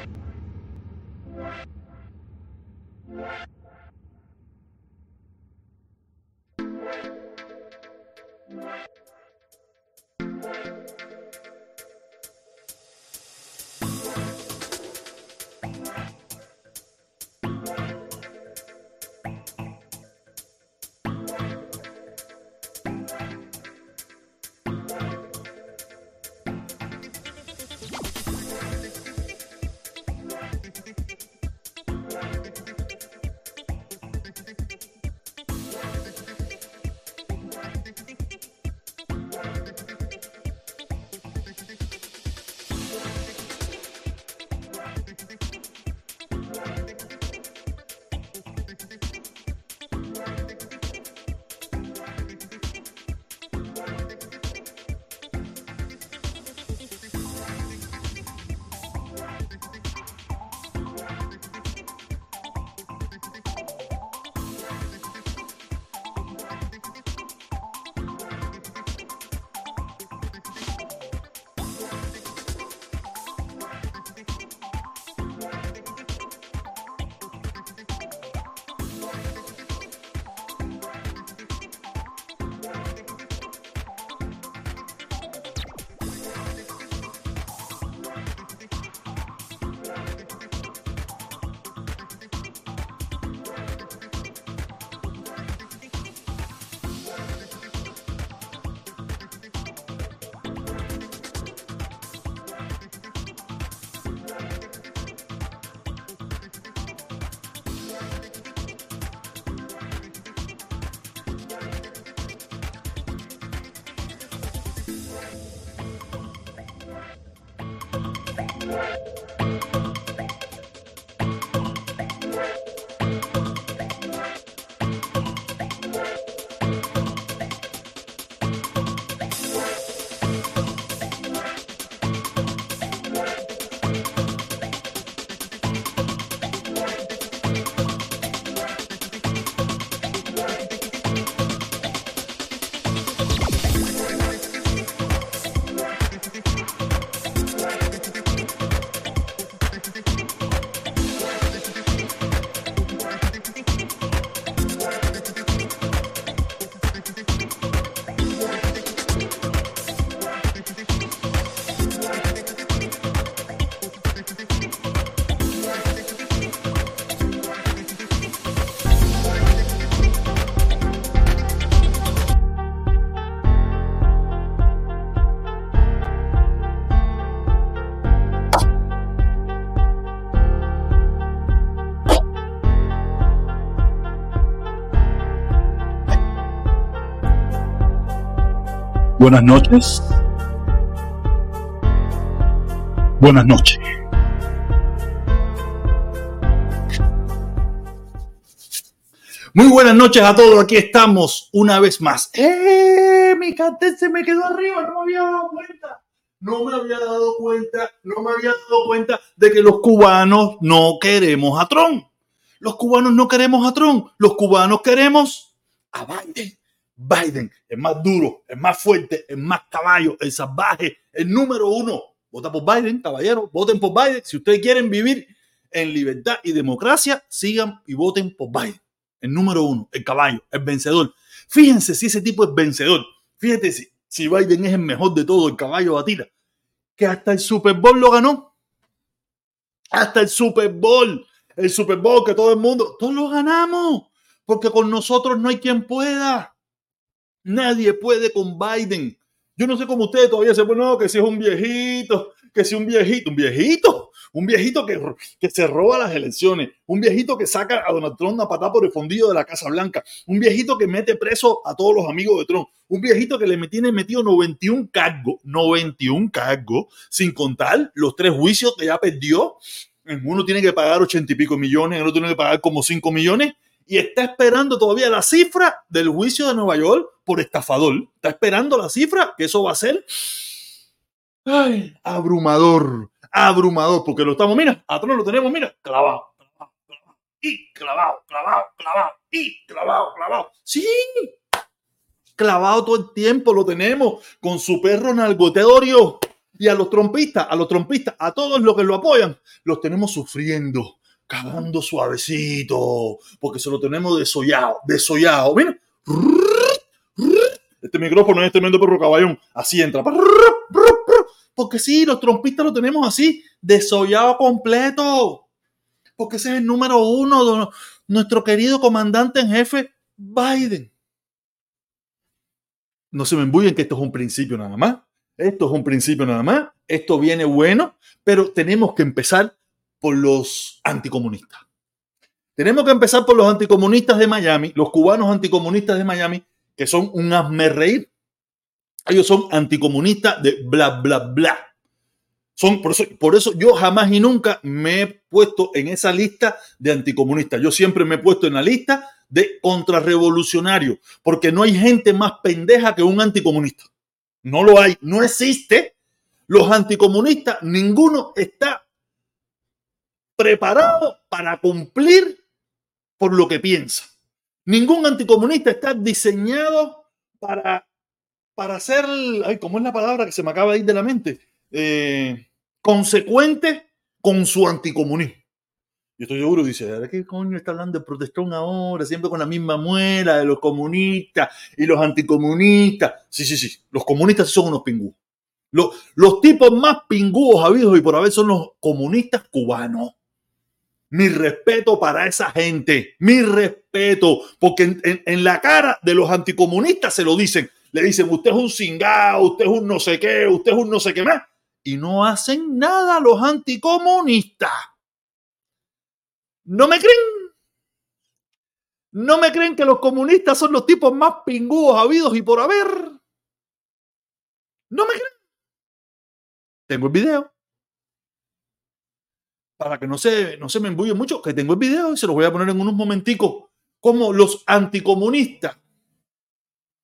What? Buenas noches. Buenas noches. Muy buenas noches a todos. Aquí estamos una vez más. ¡Eh! Mi cartel se me quedó arriba. No me había dado cuenta. No me había dado cuenta. No me había dado cuenta de que los cubanos no queremos a Trump. Los cubanos no queremos a Trump. Los cubanos queremos a Biden. Biden es más duro, es más fuerte, es más caballo, el salvaje, el número uno. Vota por Biden, caballero, voten por Biden. Si ustedes quieren vivir en libertad y democracia, sigan y voten por Biden. El número uno, el caballo, el vencedor. Fíjense si ese tipo es vencedor. Fíjate si, si Biden es el mejor de todo, el caballo batida. Que hasta el Super Bowl lo ganó. Hasta el Super Bowl. El Super Bowl que todo el mundo, todos lo ganamos. Porque con nosotros no hay quien pueda. Nadie puede con Biden. Yo no sé cómo ustedes todavía se ponen, no, que si es un viejito, que si un viejito, un viejito, un viejito que, que se roba las elecciones, un viejito que saca a Donald Trump a patar por el fondido de la Casa Blanca, un viejito que mete preso a todos los amigos de Trump, un viejito que le tiene metido 91 cargos, 91 cargos, sin contar los tres juicios que ya perdió. Uno tiene que pagar ochenta y pico millones, el otro tiene que pagar como 5 millones y está esperando todavía la cifra del juicio de Nueva York por estafador. Está esperando la cifra, que eso va a ser ay, abrumador, abrumador, porque lo estamos, mira, atrás lo tenemos, mira, clavado, clavado, clavado, y clavado, clavado, clavado, y clavado, clavado. Sí, clavado todo el tiempo, lo tenemos con su perro nalgoteorio Y a los trompistas, a los trompistas, a todos los que lo apoyan, los tenemos sufriendo, cagando suavecito, porque se lo tenemos desollado, desollado. Mira, este micrófono es tremendo perro caballón, así entra. Porque sí, los trompistas lo tenemos así, desollado completo. Porque ese es el número uno nuestro querido comandante en jefe, Biden. No se me embullen que esto es un principio nada más. Esto es un principio nada más. Esto viene bueno, pero tenemos que empezar por los anticomunistas. Tenemos que empezar por los anticomunistas de Miami, los cubanos anticomunistas de Miami, que son un asme reír. Ellos son anticomunistas de bla, bla, bla. Son, por, eso, por eso yo jamás y nunca me he puesto en esa lista de anticomunistas. Yo siempre me he puesto en la lista de contrarrevolucionario, porque no hay gente más pendeja que un anticomunista. No lo hay, no existe. Los anticomunistas, ninguno está preparado para cumplir por lo que piensa. Ningún anticomunista está diseñado para, para ser, ay, ¿cómo es la palabra que se me acaba de ir de la mente? Eh, consecuente con su anticomunismo. Yo estoy seguro, dice, ¿de qué coño está hablando de protestón ahora? Siempre con la misma muela de los comunistas y los anticomunistas. Sí, sí, sí, los comunistas son unos pingúos. Los, los tipos más pingúos habidos y por haber son los comunistas cubanos. Mi respeto para esa gente, mi respeto, porque en, la cara de los anticomunistas se lo dicen. Le dicen, usted es un cingado, usted es un no sé qué, usted es un no sé qué más. Y no hacen nada los anticomunistas. ¿No me creen? ¿No me creen que los comunistas son los tipos más pingúos habidos y por haber? ¿No me creen? Tengo el video. Para que no se, no se me embulle mucho, que tengo el video y se los voy a poner en unos momenticos. Como los anticomunistas.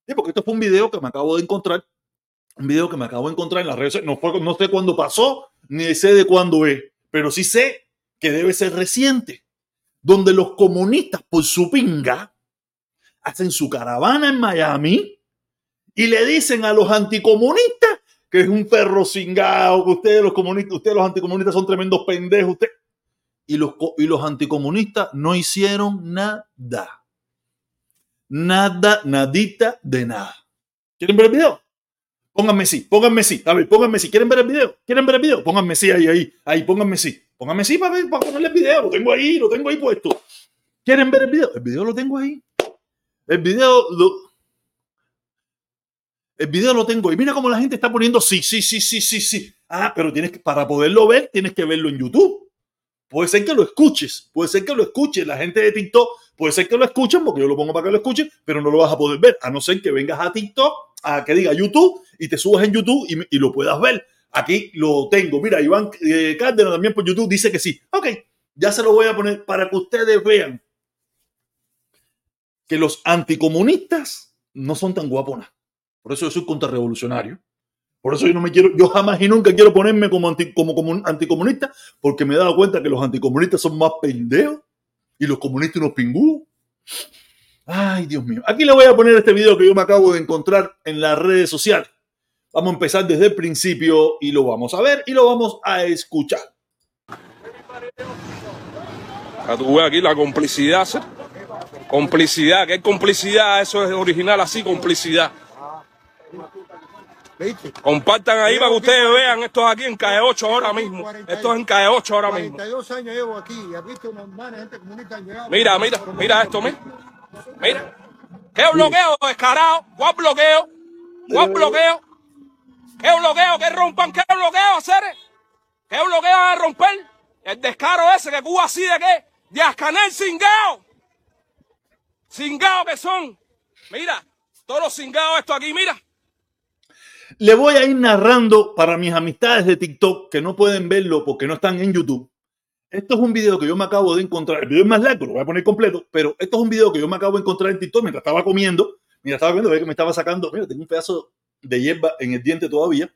Sí, porque esto fue un video que me acabo de encontrar. Un video que me acabo de encontrar en las redes. No, fue, no sé cuándo pasó, ni sé de cuándo es. Pero sí sé que debe ser reciente donde los comunistas por su pinga hacen su caravana en Miami y le dicen a los anticomunistas es un perro cingado, que ustedes los comunistas, ustedes los anticomunistas son tremendos pendejos, usted. Y los, y los anticomunistas no hicieron nada. Nada, nadita de nada. ¿Quieren ver el video? Pónganme sí, pónganme sí. A ver, pónganme sí. ¿Quieren ver el video? ¿Quieren ver el video? Pónganme sí ahí, ahí, ahí, pónganme sí. Póngame sí para, para ponerle el video. Lo tengo ahí, lo tengo ahí puesto. ¿Quieren ver el video? El video lo tengo ahí. El video lo, el video lo tengo ahí. Mira cómo la gente está poniendo sí, sí, sí, sí, sí, sí. Ah, pero tienes que, para poderlo ver, tienes que verlo en YouTube. Puede ser que lo escuches, puede ser que lo escuches. La gente de TikTok puede ser que lo escuchen, porque yo lo pongo para que lo escuchen, pero no lo vas a poder ver, a no ser que vengas a TikTok, a que diga YouTube y te subas en YouTube y, y lo puedas ver. Aquí lo tengo. Mira, Iván eh, Cárdenas también por YouTube dice que sí. Ok, ya se lo voy a poner para que ustedes vean que los anticomunistas no son tan guaponas. Por eso yo soy contrarrevolucionario. Por eso yo no me quiero, yo jamás y nunca quiero ponerme como, anti, como, anticomunista, porque me he dado cuenta que los anticomunistas son más pendejos y los comunistas unos pingúos. Ay, Dios mío. Aquí le voy a poner este video que yo me acabo de encontrar en las redes sociales. Vamos a empezar desde el principio y lo vamos a ver y lo vamos a escuchar. A tu aquí la complicidad, ¿sí? complicidad, ¿qué complicidad? Eso es original así, complicidad. Compartan ahí para que ustedes vean, esto es aquí en Calle 8 ahora mismo. Esto es en Calle 8 ahora mismo. 42 años llevo aquí y he visto normales, gente comunista llegado. Mira, mira, mira esto, mira. Mira. ¿Qué bloqueo, descarado? ¿Cuál bloqueo? ¿Cuál bloqueo? ¿Qué bloqueo? ¿Qué rompan? ¿Qué bloqueo, hacer? ¿Qué bloqueo van a romper? El descaro ese que Cuba así de qué? De Ascanel cingao. Cingao que son. Mira, todos los cingados esto aquí, mira. Le voy a ir narrando para mis amistades de TikTok que no pueden verlo porque no están en YouTube. Esto es un video que yo me acabo de encontrar. El video es más largo, lo voy a poner completo, pero esto es un video que yo me acabo de encontrar en TikTok mientras estaba comiendo. Mientras estaba comiendo, ve que me estaba sacando. Mira, tengo un pedazo de hierba en el diente todavía.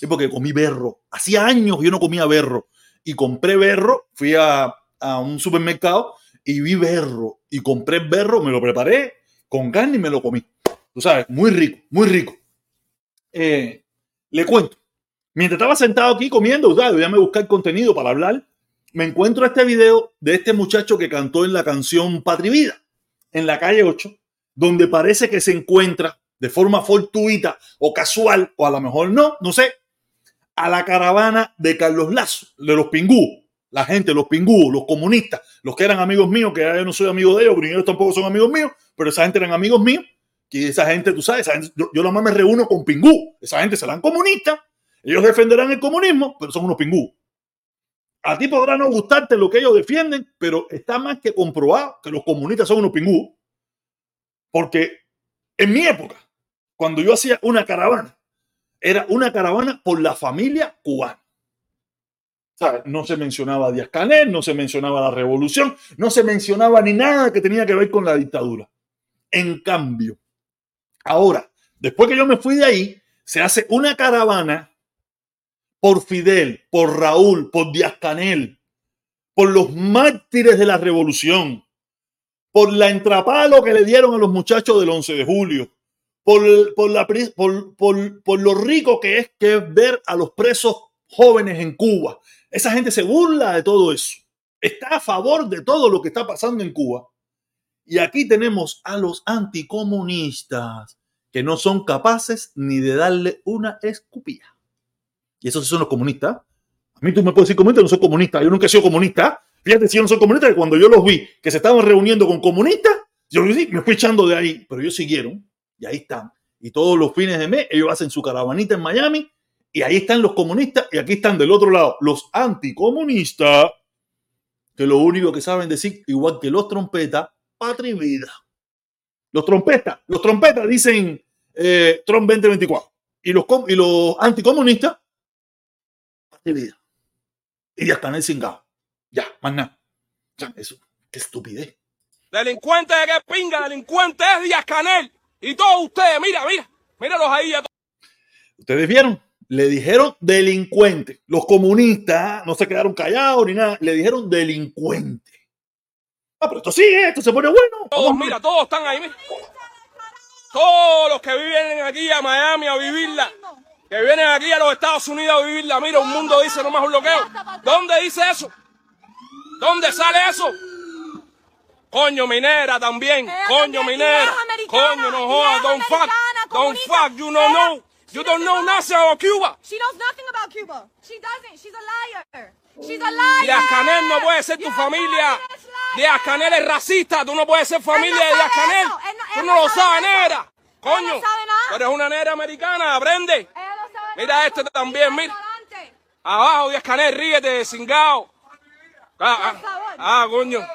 Es porque comí berro. Hacía años yo no comía berro. Y compré berro, fui a, a un supermercado y vi berro. Y compré berro, me lo preparé con carne y me lo comí. Tú sabes, muy rico, muy rico. Eh, le cuento. Mientras estaba sentado aquí comiendo, ya me buscar contenido para hablar, me encuentro este video de este muchacho que cantó en la canción Patri Vida, en la calle 8, donde parece que se encuentra de forma fortuita o casual, o a lo mejor no, no sé, a la caravana de Carlos Lazo, de los Pingú, la gente, los Pingú, los comunistas, los que eran amigos míos, que yo no soy amigo de ellos, pero tampoco son amigos míos, pero esa gente eran amigos míos, que esa gente, tú sabes, yo, yo nomás me reúno con Pingú, esa gente serán comunistas, ellos defenderán el comunismo, pero son unos Pingú. A ti podrá no gustarte lo que ellos defienden, pero está más que comprobado que los comunistas son unos Pingú, porque en mi época, cuando yo hacía una caravana, era una caravana por la familia cubana. No se mencionaba Díaz Canel, no se mencionaba la revolución, no se mencionaba ni nada que tenía que ver con la dictadura. En cambio, ahora, después que yo me fui de ahí, se hace una caravana por Fidel, por Raúl, por Díaz Canel, por los mártires de la revolución, por la entrapalo que le dieron a los muchachos del 11 de julio, por, por, la, por, lo rico que es, que es ver a los presos jóvenes en Cuba. Esa gente se burla de todo eso. Está a favor de todo lo que está pasando en Cuba. Y aquí tenemos a los anticomunistas que no son capaces ni de darle una escupilla. Y esos son los comunistas. A mí tú me puedes decir comunista, no soy comunista. Yo nunca he sido comunista. Fíjate si yo no soy comunista, que cuando yo los vi que se estaban reuniendo con comunistas, yo me fui echando de ahí, pero ellos siguieron y ahí están. Y todos los fines de mes ellos hacen su caravanita en Miami y ahí están los comunistas y aquí están del otro lado los anticomunistas, que lo único que saben decir, igual que los trompetas, patria y vida. Los trompetas, los trompetas dicen eh, Trump 2024 y los, y los anticomunistas, patria y vida. Y ya están en cingado. Ya, más nada. eso, qué estupidez. Delincuente de que pinga, delincuente es Díaz Canel. Y todos ustedes, mira, mira, míralos ahí. Ustedes vieron, le dijeron delincuente. Los comunistas no se quedaron callados ni nada, le dijeron delincuente. Ah, pero esto sigue, esto se pone bueno. Todos, mira, todos están ahí. Mira. Todos los que viven aquí a Miami a vivirla, que vienen aquí a los Estados Unidos a vivirla, mira, un mundo dice nomás un bloqueo. ¿Dónde dice eso? ¿Dónde sale eso? Coño minera también. Coño minera. Coño no jodas. Don't fuck. Don't fuck. You don't know. You don't know nothing about Cuba. She knows nothing about Cuba. She doesn't. She's a liar. Díaz Canel no puede ser tu familia. Díaz Canel es racista. Tú no puedes ser familia de Díaz Canel. Tú no lo sabes, negra. Coño. Tú eres una negra americana. Aprende. Mira este también, mira. Abajo, Díaz Canel, ríete, cingao. Ah, ah, ah, coño.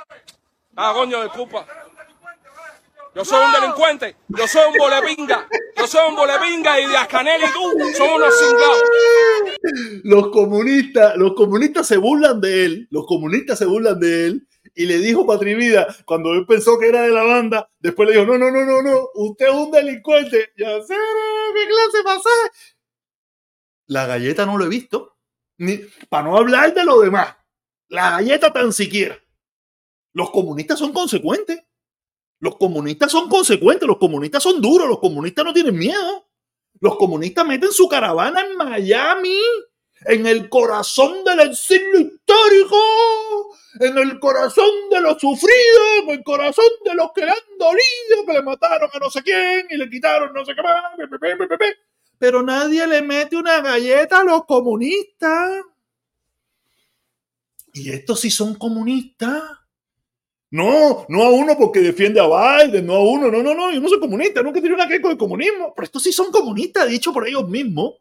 Ah, coño, disculpa. Yo soy un delincuente, yo soy un bolepinga, yo soy un bolepinga y Díaz Canel y tú somos unos cingados. Los comunistas, los comunistas se burlan de él, los comunistas se burlan de él y le dijo Patrivida, cuando él pensó que era de la banda, después le dijo, no, no, no, no, no, usted es un delincuente. Ya sé, qué clase pasa. La galleta no lo he visto, ni para no hablar de lo demás. La galleta tan siquiera. Los comunistas son consecuentes. Los comunistas son consecuentes, los comunistas son duros, los comunistas no tienen miedo. Los comunistas meten su caravana en Miami, en el corazón del exilio histórico, en el corazón de los sufridos, en el corazón de los que le han dolido, que le mataron a no sé quién y le quitaron no sé qué más. Pero nadie le mete una galleta a los comunistas. Y estos sí son comunistas. No, no a uno porque defiende a Biden, no a uno, no, no, no, yo no soy comunista, nunca he tenido una que con el comunismo, pero estos sí son comunistas, dicho por ellos mismos.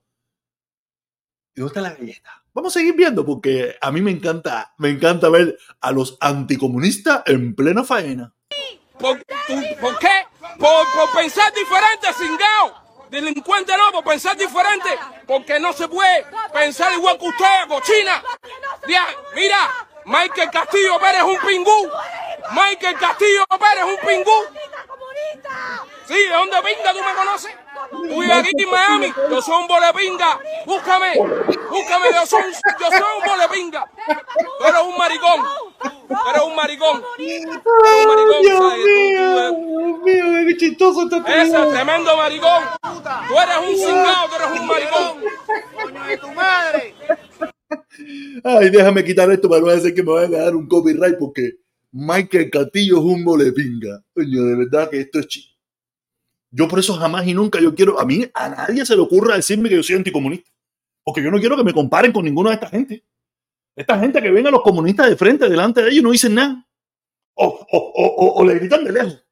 ¿Y dónde está la galleta? Vamos a seguir viendo porque a mí me encanta, me encanta ver a los anticomunistas en plena faena. ¿Por, qué? Por, por pensar diferente, cingao. Delincuente no, por pensar diferente. Porque no se puede pensar igual que usted, cochina. Mira, Michael Castillo Pérez es un pingú. Michael Castillo Pérez es un pingú. Sí, ¿de dónde pinga tú me conoces? Fui aquí en Miami, yo soy un bolepinga. Búscame, búscame, yo soy, yo soy un bolepinga. Tú eres un maricón. Tú eres un maricón. Eres un maricón. Dios mío, Dios mío, qué chistoso está Ese tremendo maricón. Tú eres un cingado, tú eres un maricón. madre! Ay, déjame quitar esto para no hacer que me vayan a dar un copyright porque Michael Castillo es un molepinga. Coño, de verdad que esto es chi. Yo por eso jamás y nunca yo quiero, a mí, a nadie se le ocurra decirme que yo soy anticomunista. Porque yo no quiero que me comparen con ninguna de esta gente. Esta gente que ven a los comunistas de frente, delante de ellos, no dicen nada. O, o, o- o le gritan de lejos.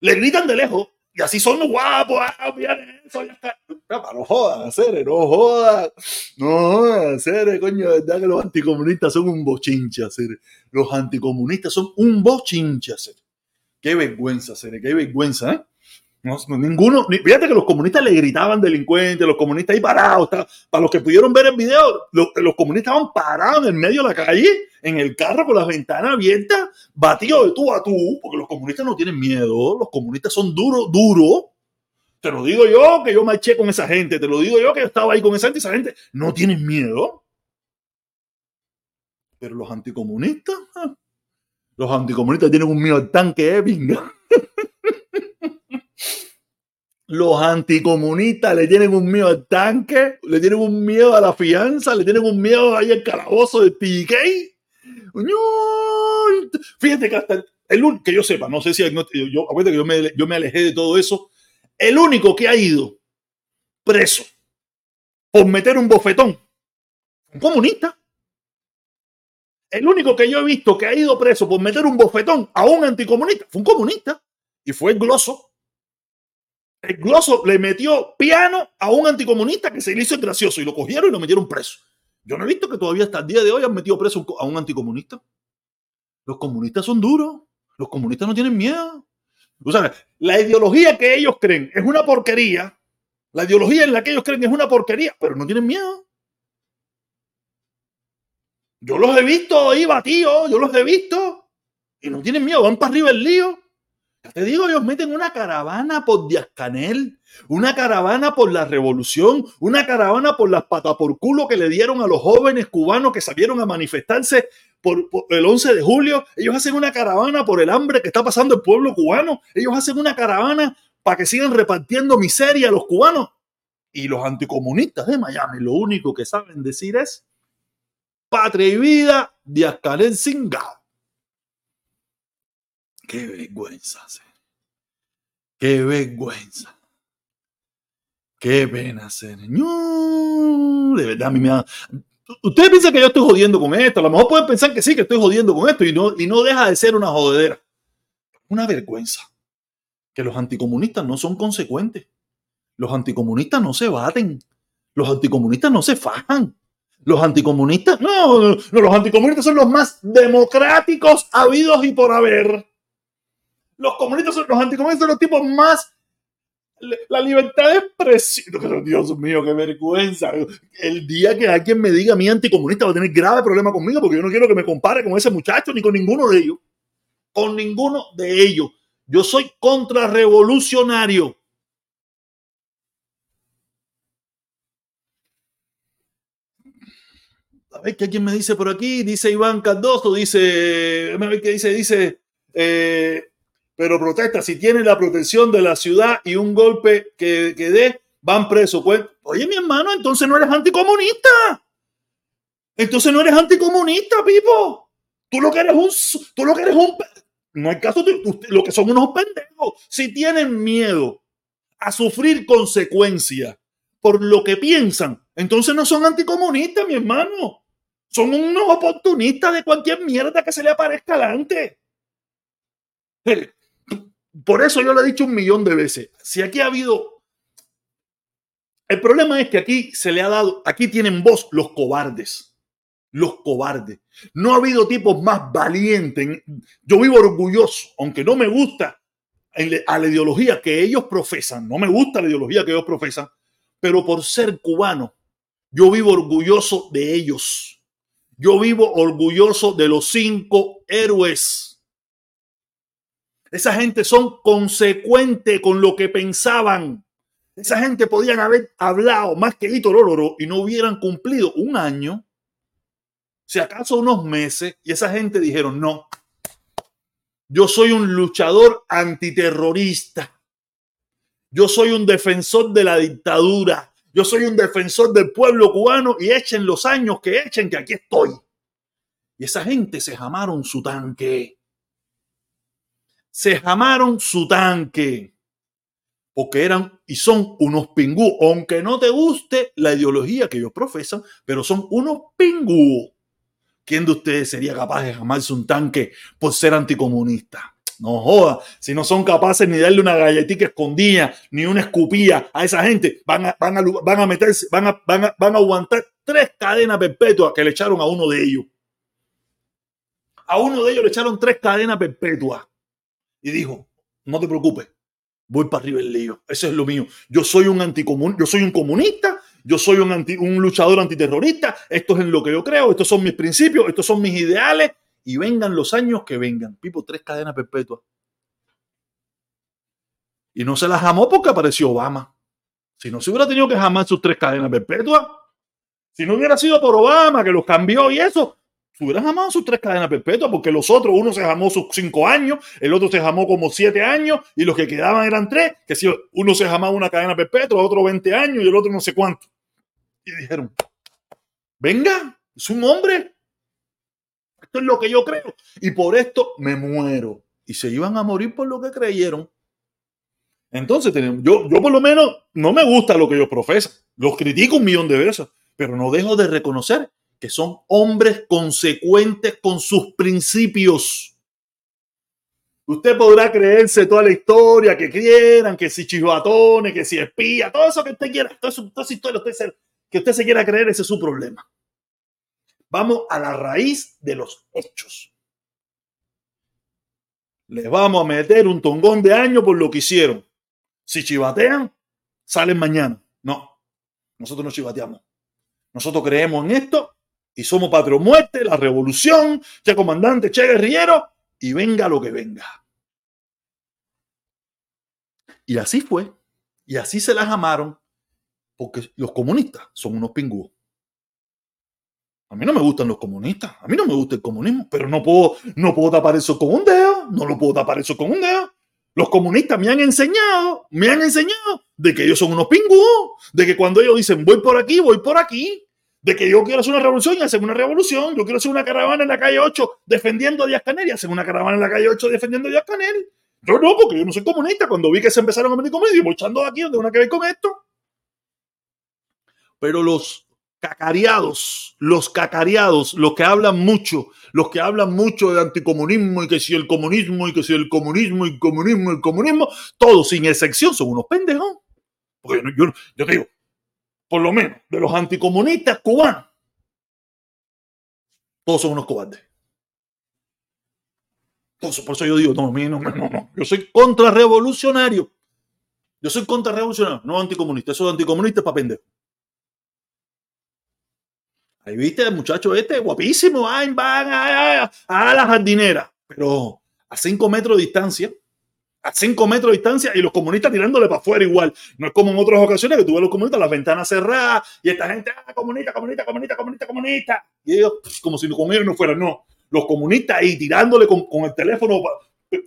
Le gritan de lejos. Y así son guapos. Ah, mira eso, ya está. No jodas, no jodas. No jodas, coño, verdad que los anticomunistas son un bochincha, Cere. Los anticomunistas son un bochincha, Cere. Qué vergüenza, Cere, qué vergüenza, ¿eh? No, no, ninguno, ni- fíjate que los comunistas le gritaban delincuentes, los comunistas ahí parados, para los que pudieron ver el video, lo- los, comunistas estaban parados en el medio de la calle, en el carro con las ventanas abiertas, batidos de tú a tú, porque los comunistas no tienen miedo, los comunistas son duros, duros. Te lo digo yo que yo marché con esa gente, te lo digo yo que yo estaba ahí con esa gente, esa gente no tienen miedo. Pero los anticomunistas, ah, los anticomunistas tienen un miedo al tanque, eh, pinga. Los anticomunistas le tienen un miedo al tanque, le tienen un miedo a la fianza, le tienen un miedo ahí al calabozo PK. Coño, Fíjate que hasta el, un- que yo sepa, no sé si no- yo, acuérdate que yo me, yo me alejé de todo eso. El único que ha ido preso por meter un bofetón, un comunista. El único que yo he visto que ha ido preso por meter un bofetón a un anticomunista fue un comunista y fue el gloso. El gloso le metió piano a un anticomunista que se le hizo gracioso y lo cogieron y lo metieron preso. Yo no he visto que todavía hasta el día de hoy han metido preso a un anticomunista. Los comunistas son duros. Los comunistas no tienen miedo. O la ideología que ellos creen es una porquería. La ideología en la que ellos creen es una porquería, pero no tienen miedo. Yo los he visto ahí batidos, yo los he visto y no tienen miedo, van para arriba el lío. Te digo, ellos meten una caravana por Díaz Canel, una caravana por la revolución, una caravana por las patas por culo que le dieron a los jóvenes cubanos que salieron a manifestarse por, el 11 de julio. Ellos hacen una caravana por el hambre que está pasando el pueblo cubano. Ellos hacen una caravana para que sigan repartiendo miseria a los cubanos. Y los anticomunistas de Miami lo único que saben decir es patria y vida, Díaz Canel cingado. Qué vergüenza. Qué vergüenza. Qué pena, señor. De verdad, a mí me da... Ustedes piensan que yo estoy jodiendo con esto. A lo mejor pueden pensar que sí, que estoy jodiendo con esto y no, y no deja de ser una jodedera. Una vergüenza. Que los anticomunistas no son consecuentes. Los anticomunistas no se baten. Los anticomunistas no se fajan. Los anticomunistas, no, no, no, los anticomunistas son los más democráticos habidos y por haber. Los comunistas son los anticomunistas son los tipos más la libertad de expresión. Dios mío, qué vergüenza. El día que alguien me diga mi anticomunista va a tener grave problema conmigo porque yo no quiero que me compare con ese muchacho ni con ninguno de ellos. Con ninguno de ellos. Yo soy contrarrevolucionario. A ver qué alguien me dice por aquí. Dice Iván Cardoso, dice, a ver qué dice, dice, eh, pero protesta, si tiene la protección de la ciudad y un golpe que, que dé, van presos. Pues, oye, mi hermano, entonces no eres anticomunista. Entonces no eres anticomunista, Pipo. Tú lo que eres un, tú lo que eres un, no hay caso, lo que son unos pendejos. Si tienen miedo a sufrir consecuencias por lo que piensan, entonces no son anticomunistas, mi hermano. Son unos oportunistas de cualquier mierda que se le aparezca adelante. Por eso yo lo he dicho un millón de veces. Si aquí ha habido... El problema es que aquí se le ha dado, aquí tienen voz los cobardes. Los cobardes. No ha habido tipos más valientes. Yo vivo orgulloso, aunque no me gusta le- a la ideología que ellos profesan, no me gusta la ideología que ellos profesan, pero por ser cubano, yo vivo orgulloso de ellos. Yo vivo orgulloso de los cinco héroes. Esa gente son consecuentes con lo que pensaban. Esa gente podían haber hablado más que Hito Lóroro y no hubieran cumplido un año, si acaso unos meses, y esa gente dijeron, no, yo soy un luchador antiterrorista. Yo soy un defensor de la dictadura. Yo Yo soy un defensor del pueblo cubano y echen los años que echen, que aquí estoy. Y esa gente se jamaron su tanque. Se jamaron su tanque. Porque eran y son unos pingú. Aunque no te guste la ideología que ellos profesan, pero son unos pingú. ¿Quién de ustedes sería capaz de jamarse un tanque por ser anticomunista? No joda, si no son capaces ni darle una galletita escondida, ni una escupía a esa gente, van a, van a, van a meterse, van a, van, van a aguantar tres cadenas perpetuas que le echaron a uno de ellos. A uno de ellos le echaron tres cadenas perpetuas. Y dijo, no te preocupes, voy para arriba el lío. Eso es lo mío. Yo soy un anticomun, yo soy un comunista, yo soy un, anti, un luchador antiterrorista, esto es en lo que yo creo, estos son mis principios, estos son mis ideales, y vengan los años que vengan. Pipo, tres cadenas perpetuas. Y no se las jamó porque apareció Obama. Si no se hubiera tenido que jamar sus tres cadenas perpetuas, si no hubiera sido por Obama que los cambió y eso, se hubieran jamado sus tres cadenas perpetuas porque los otros, uno se jamó sus cinco años, el otro se jamó como siete años y los que quedaban eran tres, que si uno se jamaba una cadena perpetua, otro 20 años y el otro no sé cuánto. Y dijeron, venga, es un hombre, esto es lo que yo creo. Y por esto me muero. Y se iban a morir por lo que creyeron. Entonces, yo, yo por lo menos no me gusta lo que ellos profesan. Los critico un millón de veces. Pero no dejo de reconocer que son hombres consecuentes con sus principios. Usted podrá creerse toda la historia que quieran, que si chivatones, que si espía, todo eso que usted quiera, toda esa historia que usted se quiera creer, ese es su problema. Vamos a la raíz de los hechos. Les vamos a meter un tongón de año por lo que hicieron. Si chivatean, salen mañana. No, nosotros no chivateamos. Nosotros creemos en esto y somos patrio muerte, la revolución, che comandante, che guerrillero, y venga lo que venga. Y así fue. Y así se las amaron, porque los comunistas son unos pingüos. A mí no me gustan los comunistas, a mí no me gusta el comunismo, pero no puedo, no puedo tapar eso con un dedo, no lo puedo tapar eso con un dedo. Los comunistas me han enseñado, me han enseñado de que ellos son unos pingüos, de que cuando ellos dicen voy por aquí, voy por aquí, de que yo quiero hacer una revolución y hacen una revolución, yo quiero hacer una caravana en la calle 8 defendiendo a Díaz Canel y hacen una caravana en la calle 8 defendiendo a Díaz Canel. Yo no, porque yo no soy comunista. Cuando vi que se empezaron a meter conmigo, voy echando aquí, donde una que ver con esto? Pero los cacareados, los cacareados, los que hablan mucho, los que hablan mucho de anticomunismo y que si el comunismo y que si el comunismo y comunismo y comunismo, todos sin excepción son unos pendejos. Porque yo, yo te digo, por lo menos de los anticomunistas cubanos, todos son unos cobardes. Eso, por eso yo digo, no, no, no, no, yo soy contrarrevolucionario. Yo soy contrarrevolucionario, no anticomunista. Eso de anticomunista para pendejo. Ahí viste el muchacho este, guapísimo, van, van a, la jardinera, pero a cinco metros de distancia, a cinco metros de distancia y los comunistas tirándole para afuera igual. No es como en otras ocasiones que tuve los comunistas las ventanas cerradas y esta gente, ah, comunista, comunista, comunista, comunista, comunista. Y ellos, como si con ellos no fueran, no. Los comunistas ahí tirándole con, con el teléfono,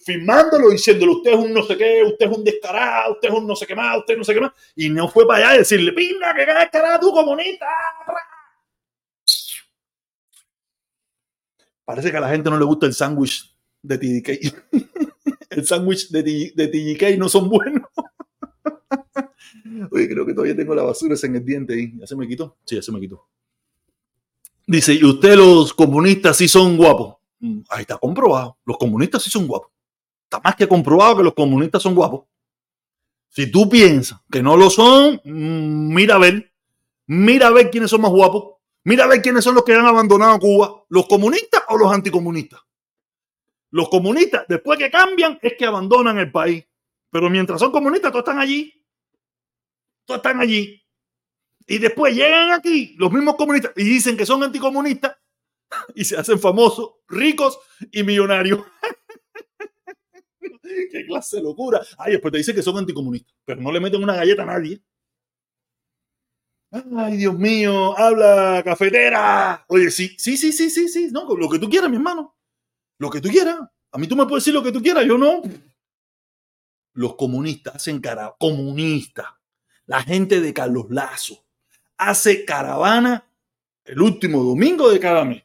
filmándolo, diciéndole, usted es un no sé qué, usted es un descarado, usted es un no sé qué más, usted no sé qué más. Y no fue para allá a decirle, pinga, que descarado tú, comunista. Parece que a la gente no le gusta el sándwich de TDK. el sándwich de, de TDK no son buenos. Oye, creo que todavía tengo la basura en el diente ahí. ¿Ya se me quitó? Sí, ya se me quitó. Dice, ¿y usted los comunistas sí son guapos? Mm, ahí está comprobado. Los comunistas sí son guapos. Está más que comprobado que los comunistas son guapos. Si tú piensas que no lo son, mm, mira a ver. Mira a ver quiénes son más guapos. Mira a ver quiénes son los que han abandonado Cuba, los comunistas o los anticomunistas. Los comunistas, después que cambian, es que abandonan el país. Pero mientras son comunistas, todos están allí. Todos están allí. Y después llegan aquí los mismos comunistas y dicen que son anticomunistas y se hacen famosos, ricos y millonarios. Qué clase de locura. Ay, después te dicen que son anticomunistas, pero no le meten una galleta a nadie. Ay, Dios mío, habla cafetera. Oye, sí, sí, sí, sí, sí, sí, no, lo que tú quieras, mi hermano. Lo que tú quieras. A mí tú me puedes decir lo que tú quieras, yo no. Los comunistas hacen cara, comunistas, La gente de Carlos Lazo hace caravana el último domingo de cada mes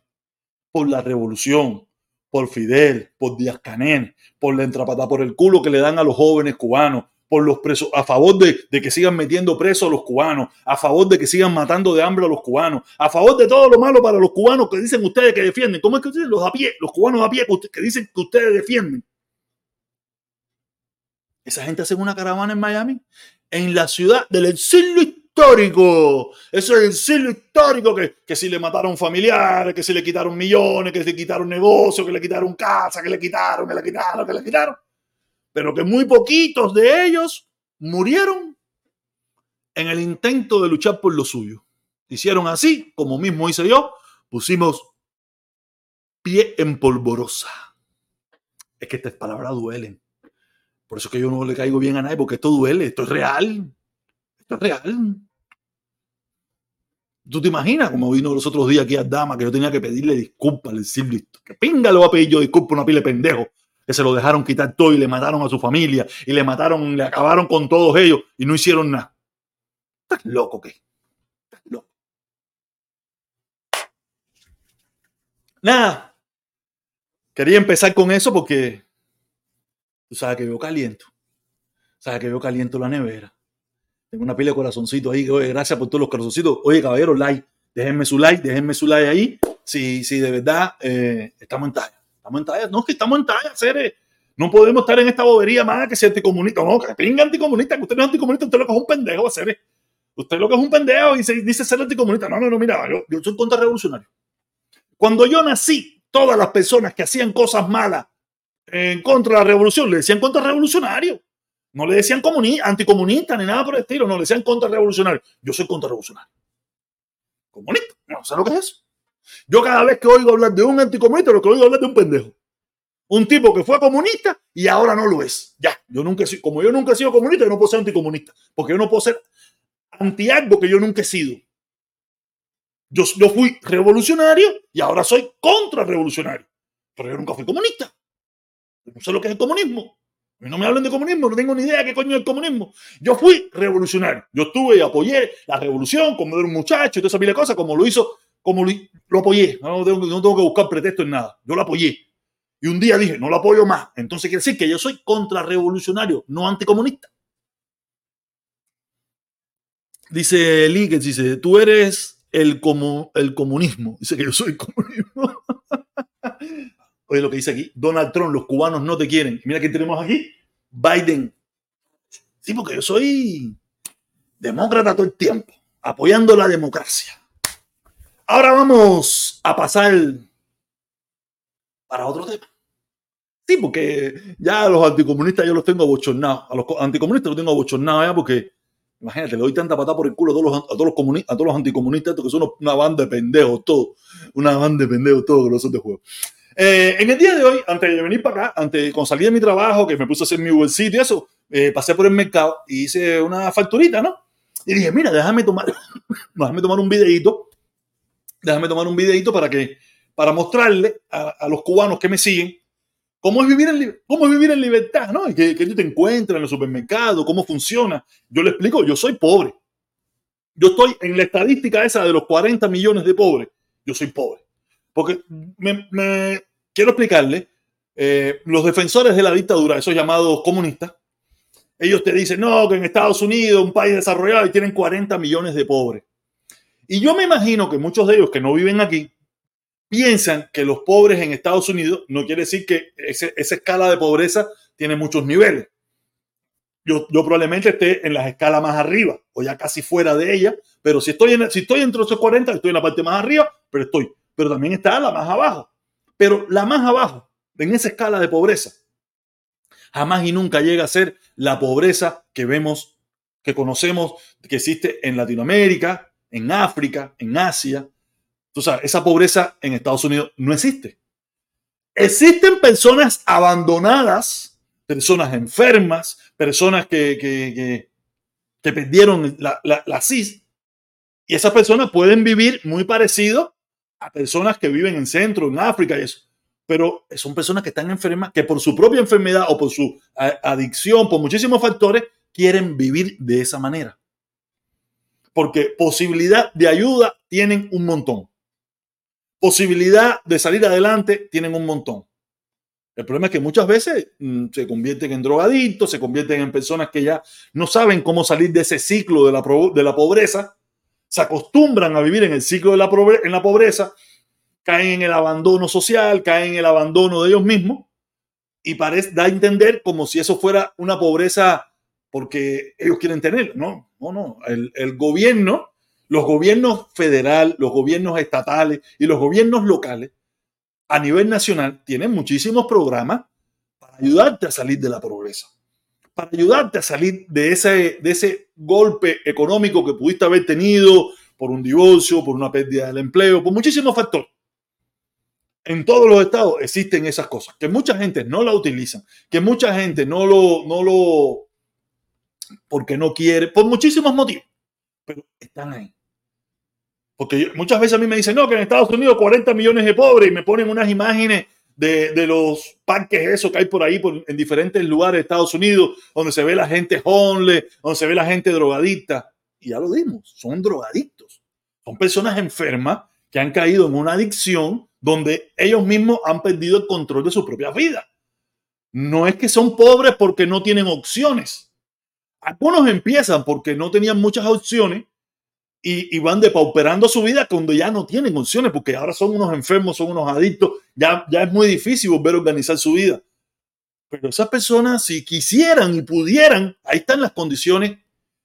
por la revolución, por Fidel, por Díaz Canel, por la entrapada por el culo que le dan a los jóvenes cubanos, por los presos, a favor de, de, que sigan metiendo presos a los cubanos, a favor de que sigan matando de hambre a los cubanos, a favor de todo lo malo para los cubanos que dicen ustedes que defienden. ¿Cómo es que ustedes, los a pie, los cubanos a pie que, dicen que ustedes defienden? Esa gente hace una caravana en Miami, en la ciudad del exilio histórico. Eso es el exilio histórico que, que si le mataron familiares, que si le quitaron millones, que le quitaron negocios, que le quitaron casa, que le quitaron, que le quitaron, que le quitaron. Pero que muy poquitos de ellos murieron en el intento de luchar por lo suyo. Hicieron así, como mismo hice yo, pusimos pie en polvorosa. Es que estas palabras duelen. Por eso es que yo no le caigo bien a nadie, porque esto duele, esto es real. Esto es real. ¿Tú te imaginas cómo vino los otros días aquí a Dama que yo tenía que pedirle disculpas al Silvio? Que pinga le va a pedir yo disculpas una pila de pendejo que se lo dejaron quitar todo y le mataron a su familia y le mataron, le acabaron con todos ellos y no hicieron nada. ¿Estás loco qué? ¿Estás loco? Nada. Quería empezar con eso porque tú sabes que yo caliento. Sabes que yo caliento la nevera. Tengo una pila de corazoncito ahí. Oye, gracias por todos los corazoncitos. Oye, caballeros, like. Déjenme su like, déjenme su like ahí. Si, si de verdad eh, estamos en talla. Estamos en. No, es que estamos en talla, seres. No podemos estar en esta bobería más que ser anticomunista. No, que pinga anticomunista, que usted no es anticomunista, usted lo que es un pendejo, seres. Usted lo que es un pendejo y se dice ser anticomunista. No, no, no, mira, yo, yo soy contrarrevolucionario. Cuando yo nací, todas las personas que hacían cosas malas en contra de la revolución le decían contrarrevolucionario. No le decían comunista, anticomunista ni nada por el estilo, no le decían contrarrevolucionario. Yo soy contrarrevolucionario. Comunista, no sé lo que es eso. Yo cada vez que oigo hablar de un anticomunista, lo que oigo hablar de un pendejo. Un tipo que fue comunista y ahora no lo es. Ya, yo nunca he como yo nunca he sido comunista, yo no puedo ser anticomunista, porque yo no puedo ser anti algo que yo nunca he sido. Yo, yo fui revolucionario y ahora soy contrarrevolucionario, pero yo nunca fui comunista. Yo no sé lo que es el comunismo. No me hablen de comunismo, no tengo ni idea qué coño es el comunismo. Yo fui revolucionario. Yo estuve y apoyé la revolución, como era un muchacho y toda esa pila de cosas, como lo hizo, como lo, apoyé. No tengo, que buscar pretexto en nada. Yo lo apoyé. Y un día dije, no lo apoyo más. Entonces quiere decir que yo soy contrarrevolucionario, no anticomunista. Dice Liggins, dice, tú eres el, como, el comunismo. Dice que yo soy el comunismo. Oye lo que dice aquí, Donald Trump, los cubanos no te quieren. Mira quién tenemos aquí, Biden. Sí, porque yo soy demócrata todo el tiempo, apoyando la democracia. Ahora vamos a pasar para otro tema. Sí, porque ya a los anticomunistas yo los tengo abochornados. A los anticomunistas los tengo abochornados ya porque, imagínate, le doy tanta patada por el culo a todos los, a todos los, comuni- a todos los anticomunistas, estos que son una banda de pendejos, todos. Una banda de pendejos, todos que no son de juego. Eh, en el día de hoy, antes de venir para acá, antes cuando salí de mi trabajo, que me puse a hacer mi bolsito y eso, eh, pasé por el mercado y hice una facturita, ¿no? Y dije, mira, déjame tomar, déjame tomar un videito, déjame tomar un videito para que, para mostrarle a, los cubanos que me siguen cómo es vivir en, cómo es vivir en libertad, ¿no? Y que, que te encuentras en el supermercado, cómo funciona. Yo le explico, yo soy pobre. Yo estoy en la estadística esa de los 40 millones de pobres. Yo soy pobre. Porque me- quiero explicarle, eh, los defensores de la dictadura, esos llamados comunistas, ellos te dicen, no, que en Estados Unidos, un país desarrollado, y tienen 40 millones de pobres. Y yo me imagino que muchos de ellos que no viven aquí piensan que los pobres en Estados Unidos no quiere decir que esa escala de pobreza tiene muchos niveles. Yo, yo probablemente esté en las escalas más arriba o ya casi fuera de ella, pero si estoy, en, si estoy entre esos 40, estoy en la parte más arriba, pero estoy. Pero también está la más abajo. Pero la más abajo, en esa escala de pobreza, jamás y nunca llega a ser la pobreza que vemos, que conocemos, que existe en Latinoamérica, en África, en Asia. Tú sabes, esa pobreza en Estados Unidos no existe. Existen personas abandonadas, personas enfermas, personas que, que, perdieron la, la, la CIS, y esas personas pueden vivir muy parecido a personas que viven en centro, en África y eso. Pero son personas que están enfermas, que por su propia enfermedad o por su a- adicción, por muchísimos factores, quieren vivir de esa manera. Porque posibilidad de ayuda tienen un montón. Posibilidad de salir adelante tienen un montón. El problema es que muchas veces mm, se convierten en drogadictos, se convierten en personas que ya no saben cómo salir de ese ciclo de la, de la pobreza, se acostumbran a vivir en el ciclo de la, en la pobreza, caen en el abandono social, caen en el abandono de ellos mismos y parece, da a entender como si eso fuera una pobreza porque ellos quieren tener. No, no, no. El, el gobierno, los gobiernos federal, los gobiernos estatales y los gobiernos locales a nivel nacional tienen muchísimos programas para ayudarte a salir de la pobreza, para ayudarte a salir de ese, de ese golpe económico que pudiste haber tenido por un divorcio, por una pérdida del empleo, por muchísimos factores. En todos los estados existen esas cosas, que mucha gente no la utilizan, que mucha gente no lo, no lo, porque no quiere, por muchísimos motivos, pero están ahí. Porque muchas veces a mí me dicen, no, que en Estados Unidos 40 millones de pobres y me ponen unas imágenes de, de los parques esos que hay por ahí por- en diferentes lugares de Estados Unidos, donde se ve la gente homeless, donde se ve la gente drogadicta. Y ya lo dimos, son drogadictos. Son personas enfermas que han caído en una adicción donde ellos mismos han perdido el control de su propia vida. No es que son pobres porque no tienen opciones. Algunos empiezan porque no tenían muchas opciones y, y van depauperando su vida cuando ya no tienen opciones, porque ahora son unos enfermos, son unos adictos, ya, ya es muy difícil volver a organizar su vida. Pero esas personas, si quisieran y pudieran, ahí están las condiciones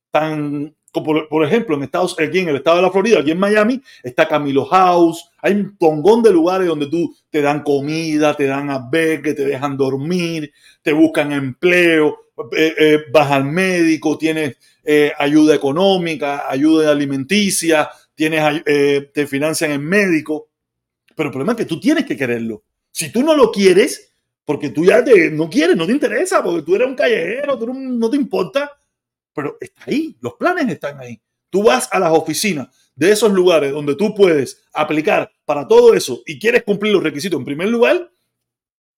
tan, como por, ejemplo, en Estados, aquí en el estado de la Florida, aquí en Miami, está Camilo House, hay un tongón de lugares donde tú te dan comida, te dan albergue, te dejan dormir, te buscan empleo, eh, eh, vas al médico, tienes eh, ayuda económica, ayuda alimenticia, tienes, eh, te financian en médico. Pero el problema es que tú tienes que quererlo. Si tú no lo quieres, porque tú ya te- no quieres, no te interesa, porque tú eres un callejero, tú no te importa, pero está ahí, los planes están ahí. Tú vas a las oficinas de esos lugares donde tú puedes aplicar para todo eso y quieres cumplir los requisitos. En primer lugar,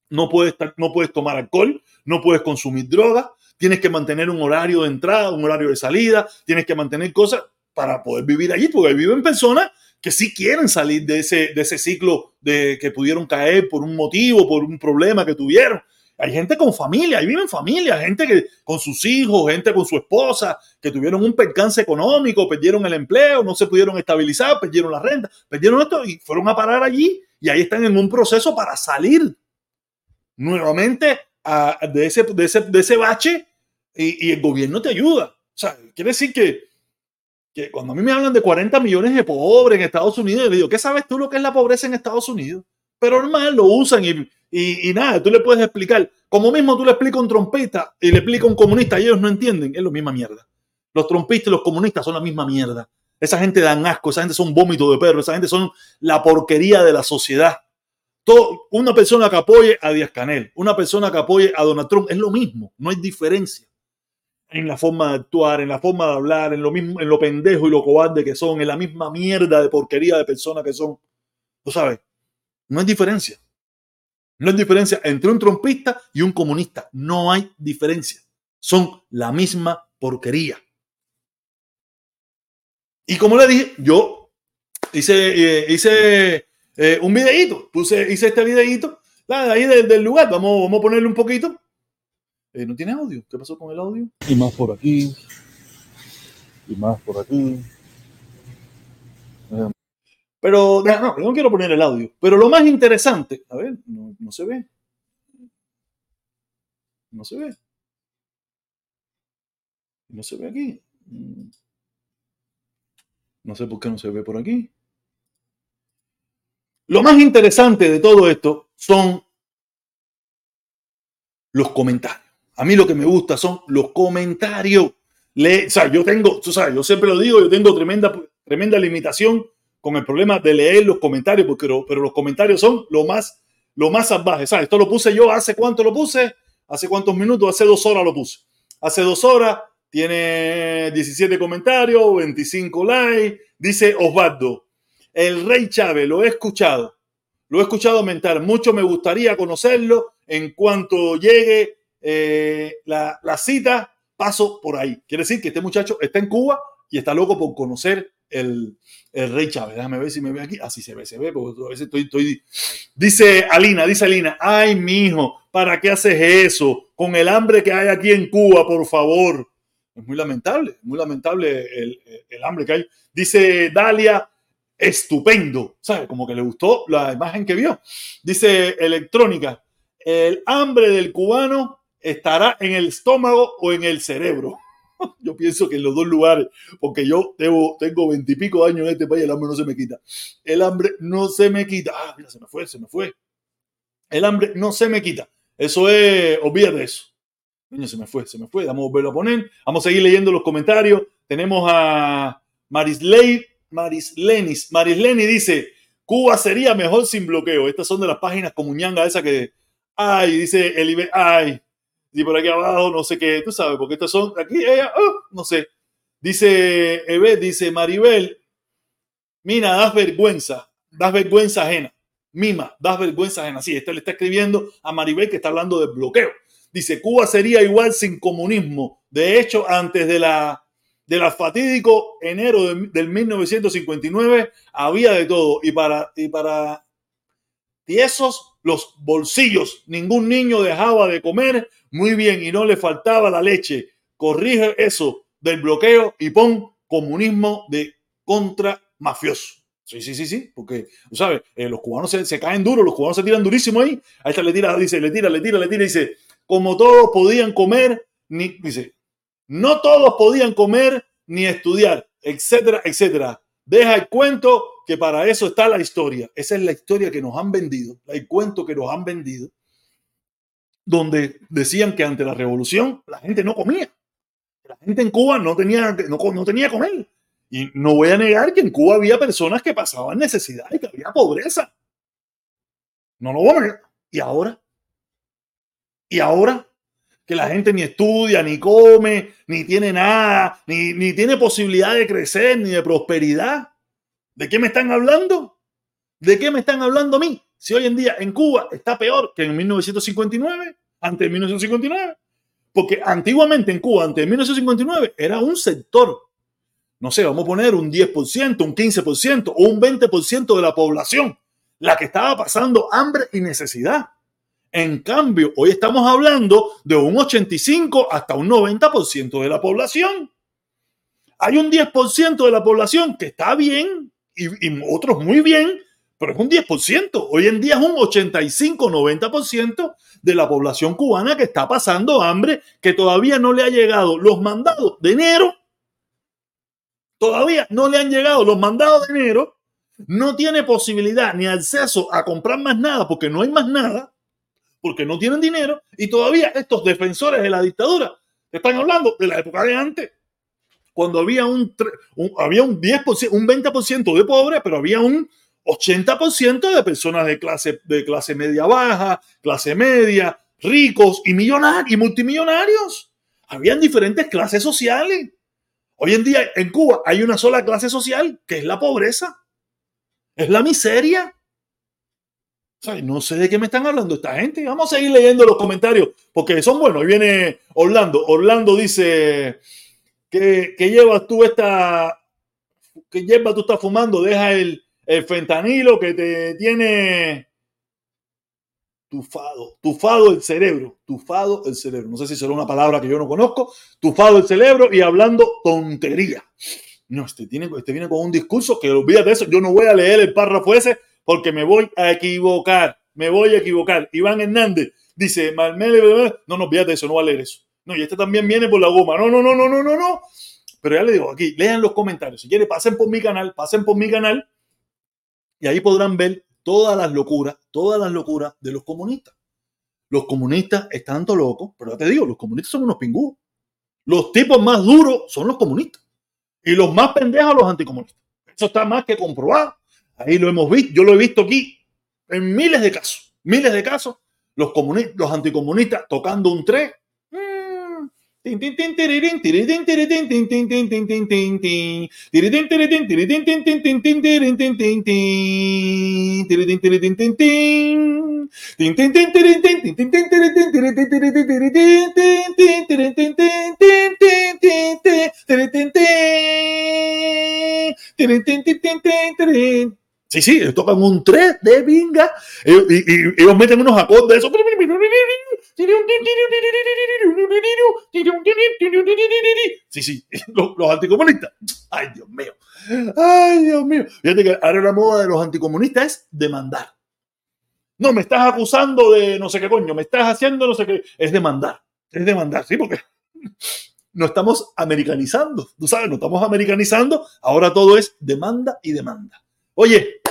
no puedes, no puedes tomar alcohol, no puedes consumir drogas, tienes que mantener un horario de entrada, un horario de salida, tienes que mantener cosas para poder vivir allí, porque viven personas que sí quieren salir de ese, de ese ciclo de que pudieron caer por un motivo, por un problema que tuvieron. Hay gente con familia, ahí viven familias, gente que con sus hijos, gente con su esposa, que tuvieron un percance económico, perdieron el empleo, no se pudieron estabilizar, perdieron la renta, perdieron esto y fueron a parar allí y ahí están en un proceso para salir nuevamente de, ese, de, ese, de ese bache y, el gobierno te ayuda. O sea, quiere decir que, que cuando a mí me hablan de 40 millones de pobres en Estados Unidos, yo digo, ¿qué sabes tú lo que es la pobreza en Estados Unidos? Pero normal, lo usan y, y, nada, tú le puedes explicar. Como mismo tú le explicas a un trompista y le explicas un comunista y ellos no entienden, es la misma mierda. Los trompistas y los comunistas son la misma mierda. Esa gente dan asco, esa gente son vómitos de perro, esa gente son la porquería de la sociedad. Una persona que apoye a Díaz Canel, una persona que apoye a Donald Trump, es lo mismo, no hay diferencia en la forma de actuar, en la forma de hablar, en lo mismo, en lo pendejo y lo cobarde que son, en la misma mierda de porquería de personas que son. ¿Tú sabes? No hay diferencia. No hay diferencia entre un trompista y un comunista. No hay diferencia. Son la misma porquería. Y como le dije, yo hice, eh, hice eh, un videíto. Puse, hice este videíto ahí del, del lugar. Vamos, vamos a ponerle un poquito. Eh, ¿No tiene audio? ¿Qué pasó con el audio? y más por aquí y más por aquí Pero no, no, no quiero poner el audio. Pero lo más interesante, a ver, no, no se ve. No se ve. No se ve aquí. Mm. No sé por qué no se ve por aquí. Lo más interesante de todo esto son los comentarios. A mí lo que me gusta son los comentarios. Le, yo tengo, sabes, yo siempre lo digo, yo tengo tremenda, tremenda limitación con el problema de leer los comentarios, porque, pero, pero los comentarios son lo más, lo más salvaje. ¿sabes? Esto lo puse yo hace cuánto lo puse, hace cuántos minutos, hace dos horas lo puse. Hace dos horas tiene 17 comentarios, 25 likes. Dice Osvaldo, el rey Chávez, lo he escuchado, lo he escuchado aumentar. Mucho me gustaría conocerlo. En cuanto llegue eh, la, la cita, paso por ahí. Quiere decir que este muchacho está en Cuba y está loco por conocer el, el rey Chávez. Déjame ver si me ve aquí. Así se ve, se ve, porque a veces estoy, estoy... Dice Alina, dice Alina, ay, mijo, ¿para qué haces eso? Con el hambre que hay aquí en Cuba, por favor. Es muy lamentable, muy lamentable el, el hambre que hay. Dice Dalia, estupendo, ¿sabes? Como que le gustó la imagen que vio. Dice Electrónica, el hambre del cubano estará en el estómago o en el cerebro. Yo pienso que en los dos lugares, porque yo tengo, veintipico años en este país, el hambre no se me quita. El hambre no se me quita. Ah, mira, se me fue, se me fue. El hambre no se me quita. Eso es, olvídate eso. Niño, se me fue, se me fue. Vamos a volverlo a poner. Vamos a seguir leyendo los comentarios. Tenemos a Marisley, Marislenis. Marisleni dice, Cuba sería mejor sin bloqueo. Estas son de las páginas comuñanga esa que, ay, dice el ay, y por aquí abajo, no sé qué, tú sabes, porque estas son, aquí ella, oh, no sé. Dice Eve, dice Maribel, Mina, das vergüenza, das vergüenza ajena. Mima, das vergüenza ajena. Sí, este le está escribiendo a Maribel que está hablando de bloqueo. Dice, Cuba sería igual sin comunismo. De hecho, antes de la, de la fatídico enero de, del 1959, había de todo. Y para, y para tiesos los bolsillos, ningún niño dejaba de comer muy bien y no le faltaba la leche. Corrige eso del bloqueo y pon comunismo de contra mafioso. Sí, sí, sí, sí, porque, tú sabes, eh, los cubanos se, se, caen duros, los cubanos se tiran durísimo ahí. Ahí está, le tira, dice, le tira, le tira, le tira, dice, como todos podían comer, ni, dice, no todos podían comer ni estudiar, etcétera, etcétera. Deja el cuento que para eso está la historia. Esa es la historia que nos han vendido, el cuento que nos han vendido, donde decían que ante la revolución la gente no comía. La gente en Cuba no tenía, no, no tenía comer. Y no voy a negar que en Cuba había personas que pasaban necesidad y que había pobreza. No lo voy a negar. ¿Y ahora? ¿Y ahora? Que la gente ni estudia, ni come, ni tiene nada, ni, ni tiene posibilidad de crecer, ni de prosperidad. ¿De qué me están hablando? ¿De qué me están hablando a mí? Si hoy en día en Cuba está peor que en 1959, antes de 1959. Porque antiguamente en Cuba, antes de 1959, era un sector, no sé, vamos a poner un 10%, un 15% o un 20% de la población, la que estaba pasando hambre y necesidad. En cambio, hoy estamos hablando de un 85 hasta un 90% de la población. Hay un 10% de la población que está bien y, otros muy bien, pero es un 10%. Hoy en día es un 85-90% de la población cubana que está pasando hambre, que todavía no le ha llegado los mandados de enero. Todavía no le han llegado los mandados de enero. No tiene posibilidad ni acceso a comprar más nada porque no hay más nada porque no tienen dinero y todavía estos defensores de la dictadura están hablando de la época de antes, cuando había un, había un 10%, un 20% de pobres, pero había un 80% de personas de clase, de clase media baja, clase media, ricos y millonarios y multimillonarios. Habían diferentes clases sociales. Hoy en día en Cuba hay una sola clase social que es la pobreza, es la miseria. No sé de qué me están hablando esta gente. Vamos a seguir leyendo los comentarios porque son buenos. Ahí viene Orlando. Orlando dice que, que llevas tú esta. que llevas tú estás fumando? Deja el, el fentanilo que te tiene tufado, tufado el cerebro, tufado el cerebro. No sé si será una palabra que yo no conozco. Tufado el cerebro y hablando tontería. No, este, tiene, este viene con un discurso que olvídate de eso. Yo no voy a leer el párrafo ese porque me voy a equivocar, me voy a equivocar. Iván Hernández dice, Marmele, no, no, fíjate eso, no va a leer eso. No, y este también viene por la goma. No, no, no, no, no, no, no. Pero ya le digo aquí, lean los comentarios. Si quieren, pasen por mi canal, pasen por mi canal y ahí podrán ver todas las locuras, todas las locuras de los comunistas. Los comunistas están tanto locos, pero ya te digo, los comunistas son unos pingúos. Los tipos más duros son los comunistas. Y los más pendejos los anticomunistas. Eso está más que comprobado. Ahí lo hemos visto, yo lo he visto aquí en miles de casos, miles de casos, los, los anticomunistas tocando un 3. Sí, sí, tocan un 3 de. Ellos, y, y- ellos meten unos acordes de eso. Sí, sí, los, los anticomunistas. Ay, Dios mío. Ay, Dios mío. Fíjate que ahora la moda de los anticomunistas es demandar. No, me estás acusando de no sé qué coño, me estás haciendo no sé qué. Es demandar. Es demandar, sí, porque no estamos americanizando. Tú sabes, no estamos americanizando. Ahora todo es demanda y demanda. Oye,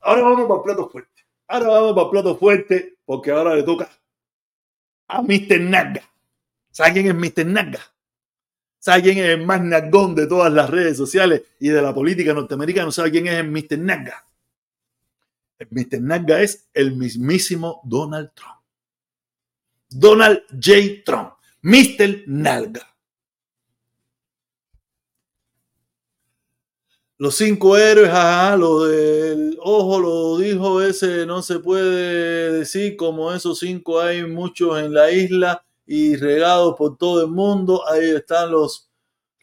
ahora vamos para el plato fuerte. Ahora vamos para el plato fuerte porque ahora le toca a Mr. Naga. ¿Sabe quién es Mr. Naga? ¿Sabe quién es el más nagón de todas las redes sociales y de la política norteamericana? ¿Sabe quién es el Mr. Naga? El Mr. Naga es el mismísimo Donald Trump. Donald J. Trump. Mr. Nalga. Los cinco héroes, ajá, lo del ojo lo dijo ese, no se puede decir, como esos cinco hay muchos en la isla y regados por todo el mundo, ahí están los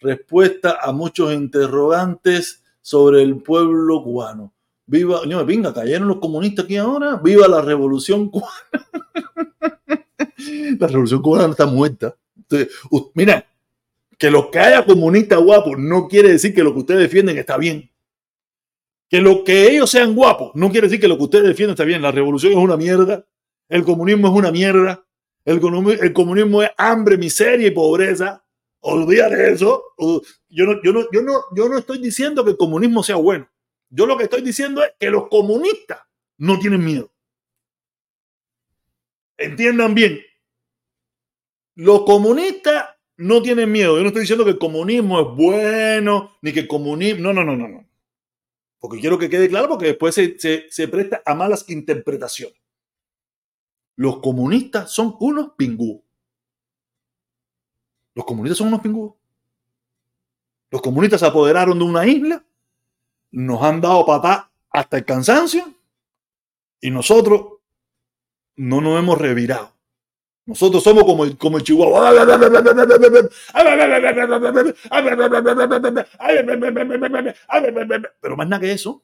respuestas a muchos interrogantes sobre el pueblo cubano. Viva, no, venga, cayeron los comunistas aquí ahora, viva la revolución cubana. la revolución cubana no está muerta. Mira, que los que haya comunistas guapos no quiere decir que lo que ustedes defienden está bien. Que lo que ellos sean guapos no quiere decir que lo que ustedes defienden está bien. La revolución es una mierda. El comunismo es una mierda. El, comu- el comunismo es hambre, miseria y pobreza. Olvídate eso. Yo no, yo, no, yo, no, yo no estoy diciendo que el comunismo sea bueno. Yo lo que estoy diciendo es que los comunistas no tienen miedo. Entiendan bien. Los comunistas no tienen miedo. Yo no estoy diciendo que el comunismo es bueno, ni que el comunismo. No, no, no, no, no. Porque quiero que quede claro, porque después se, se, se presta a malas interpretaciones. Los comunistas son unos pingúos. Los comunistas son unos pingúos. Los comunistas se apoderaron de una isla, nos han dado patá hasta el cansancio y nosotros no nos hemos revirado. Nosotros somos como el, como chihuahua. Pero más nada que eso.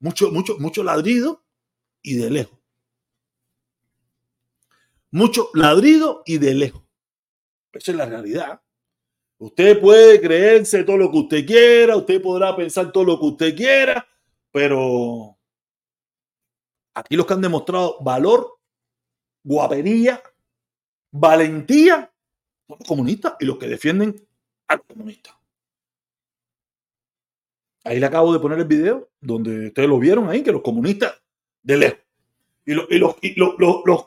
Mucho, mucho, mucho ladrido y de lejos. Mucho ladrido y de lejos. Esa es la realidad. Usted puede creerse todo lo que usted quiera, usted podrá pensar todo lo que usted quiera, pero aquí los que han demostrado valor, guapería, valentía son los comunistas y los que defienden a los comunistas. Ahí le acabo de poner el video donde ustedes lo vieron ahí, que los comunistas de lejos y, los, y, los, y los,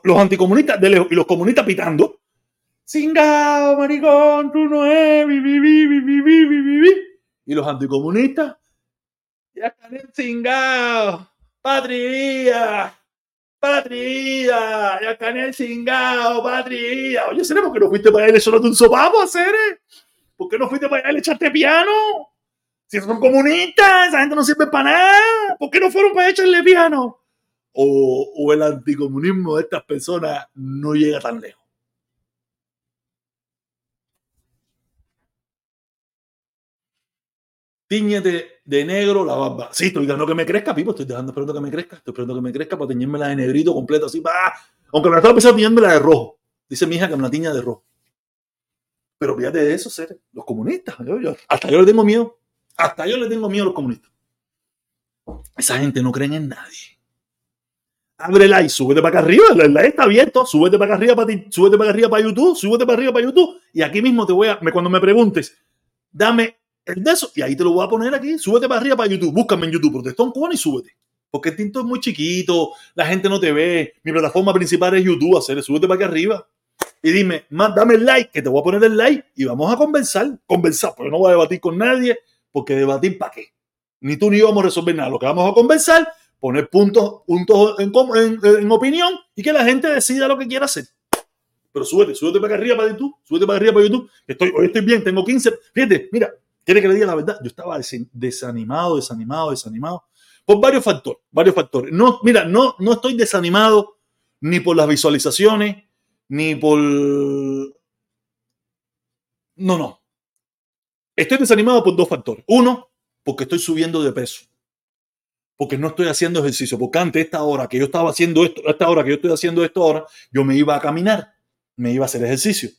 los, anticomunistas de lejos y los comunistas pitando. Cingado, maricón, tú no es, Y los anticomunistas ya están en cingado, patria patria, ya están en cingao, patria. Oye, ¿será por qué no fuiste para allá y le un sopapo, Cere? ¿Por qué no fuiste para allá y le echaste piano? Si esos son comunistas, esa gente no sirve para nada. ¿Por qué no fueron para echarle piano? O, o el anticomunismo de estas personas no llega tan lejos. Tíñete de negro la barba. Sí, estoy dejando que me crezca, Pipo. Estoy dejando esperando que me crezca. Estoy esperando que me crezca para teñírmela de negrito completo, así. ¡bah! Aunque me la estaba pensando tiñérmela de rojo. Dice mi hija que me la tiña de rojo. Pero fíjate de eso, ser los comunistas. Hasta yo le tengo miedo. Hasta yo le tengo miedo a los comunistas. Esa gente no creen en nadie. Abre like, súbete para acá arriba. El like está abierto. Súbete para acá arriba para ti. Súbete para arriba para YouTube. Súbete para arriba para YouTube. Y aquí mismo te voy a. Cuando me preguntes, dame el de eso. Y ahí te lo voy a poner aquí. Súbete para arriba para YouTube. Búscame en YouTube. Protestón cubano y súbete. Porque el tinto es muy chiquito. La gente no te ve. Mi plataforma principal es YouTube. Hacer, súbete para acá arriba. Y dime, más, dame el like, que te voy a poner el like y vamos a conversar. Conversar, porque no voy a debatir con nadie, porque debatir para qué. Ni tú ni yo vamos a resolver nada. Lo que vamos a conversar, poner puntos, puntos en, opinión y que la gente decida lo que quiera hacer. Pero súbete, súbete para acá arriba para YouTube, súbete para arriba para YouTube. Estoy, hoy estoy bien, tengo 15. Fíjate, mira, quiere que le diga la verdad. Yo estaba des- desanimado, desanimado, desanimado. Por varios factores, varios factores. No, mira, no, no estoy desanimado ni por las visualizaciones, ni por... No, no. Estoy desanimado por dos factores. Uno, porque estoy subiendo de peso. Porque no estoy haciendo ejercicio. Porque antes, esta hora que yo estaba haciendo esto, esta hora que yo estoy haciendo esto ahora, yo me iba a caminar, me iba a hacer ejercicio.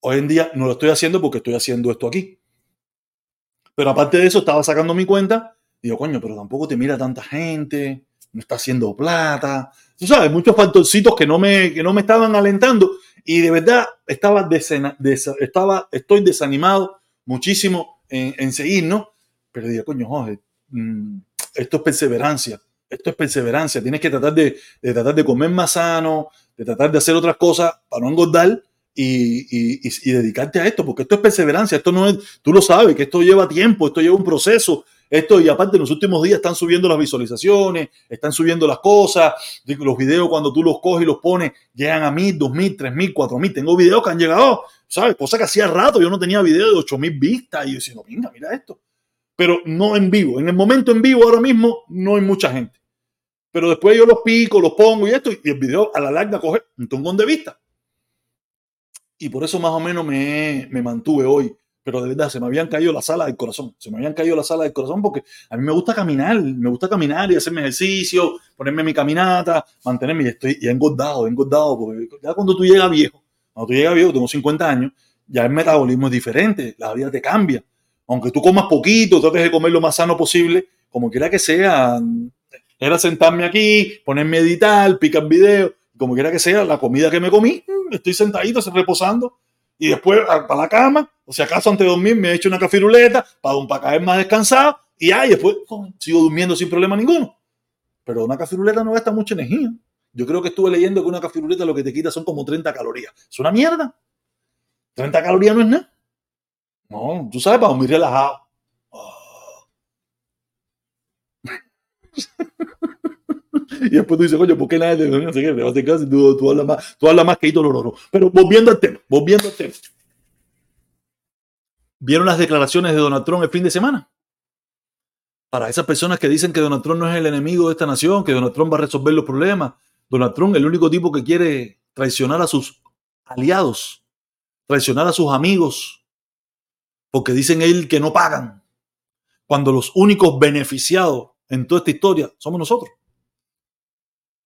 Hoy en día no lo estoy haciendo porque estoy haciendo esto aquí. Pero aparte de eso, estaba sacando mi cuenta. Digo, coño, pero tampoco te mira tanta gente, no está haciendo plata. Tú sabes, muchos factorcitos que no me, que no me estaban alentando. Y de verdad, estaba, desena- desa- estaba estoy desanimado muchísimo en, en seguir, ¿no? Pero digo, coño, Jorge, mm, esto es perseverancia. Esto es perseverancia. Tienes que tratar de, de tratar de comer más sano, de tratar de hacer otras cosas para no engordar y, dedicarte a esto, porque esto es perseverancia, esto no es, tú lo sabes, que esto lleva tiempo, esto lleva un proceso, esto y aparte en los últimos días están subiendo las visualizaciones, están subiendo las cosas, los videos cuando tú los coges y los pones llegan a mil, dos mil, tres mil, cuatro mil, tengo videos que han llegado, ¿sabes? Cosa que hacía rato, yo no tenía videos de ocho mil vistas y yo decía, no, venga, mira esto, pero no en vivo, en el momento en vivo ahora mismo no hay mucha gente. Pero después yo los pico, los pongo y esto, y el video a la larga coge un tongón de vista y por eso más o menos me, me mantuve hoy. Pero de verdad, se me habían caído las alas del corazón. Se me habían caído las alas del corazón porque a mí me gusta caminar, me gusta caminar y hacerme ejercicio, ponerme mi caminata, mantenerme. Y estoy engordado, engordado. Porque ya cuando tú llegas viejo, cuando tú llegas viejo, tengo 50 años, ya el metabolismo es diferente, la vida te cambia. Aunque tú comas poquito, trates de comer lo más sano posible, como quiera que sea, era sentarme aquí, ponerme a editar, picar video, como quiera que sea, la comida que me comí, mm, estoy sentadito, reposando, y después para la cama, o si acaso antes de dormir me he hecho una cafiruleta para, caer más descansado, y y después oh, sigo durmiendo sin problema ninguno. Pero una cafiruleta no gasta mucha energía. Yo creo que estuve leyendo que una cafiruleta lo que te quita son como 30 calorías. Es una mierda. 30 calorías no es nada. No, tú sabes, para dormir relajado. Oh. Y después tú dices, coño, ¿por qué nadie te no sé qué? Vas a tú, hablas más, tú hablas más que Hito Lororo. Pero volviendo al tema, volviendo al tema. ¿Vieron las declaraciones de Donald Trump el fin de semana? Para esas personas que dicen que Donald Trump no es el enemigo de esta nación, que Donald Trump va a resolver los problemas. Donald Trump el único tipo que quiere traicionar a sus aliados, traicionar a sus amigos, porque dicen él que no pagan, cuando los únicos beneficiados en toda esta historia somos nosotros.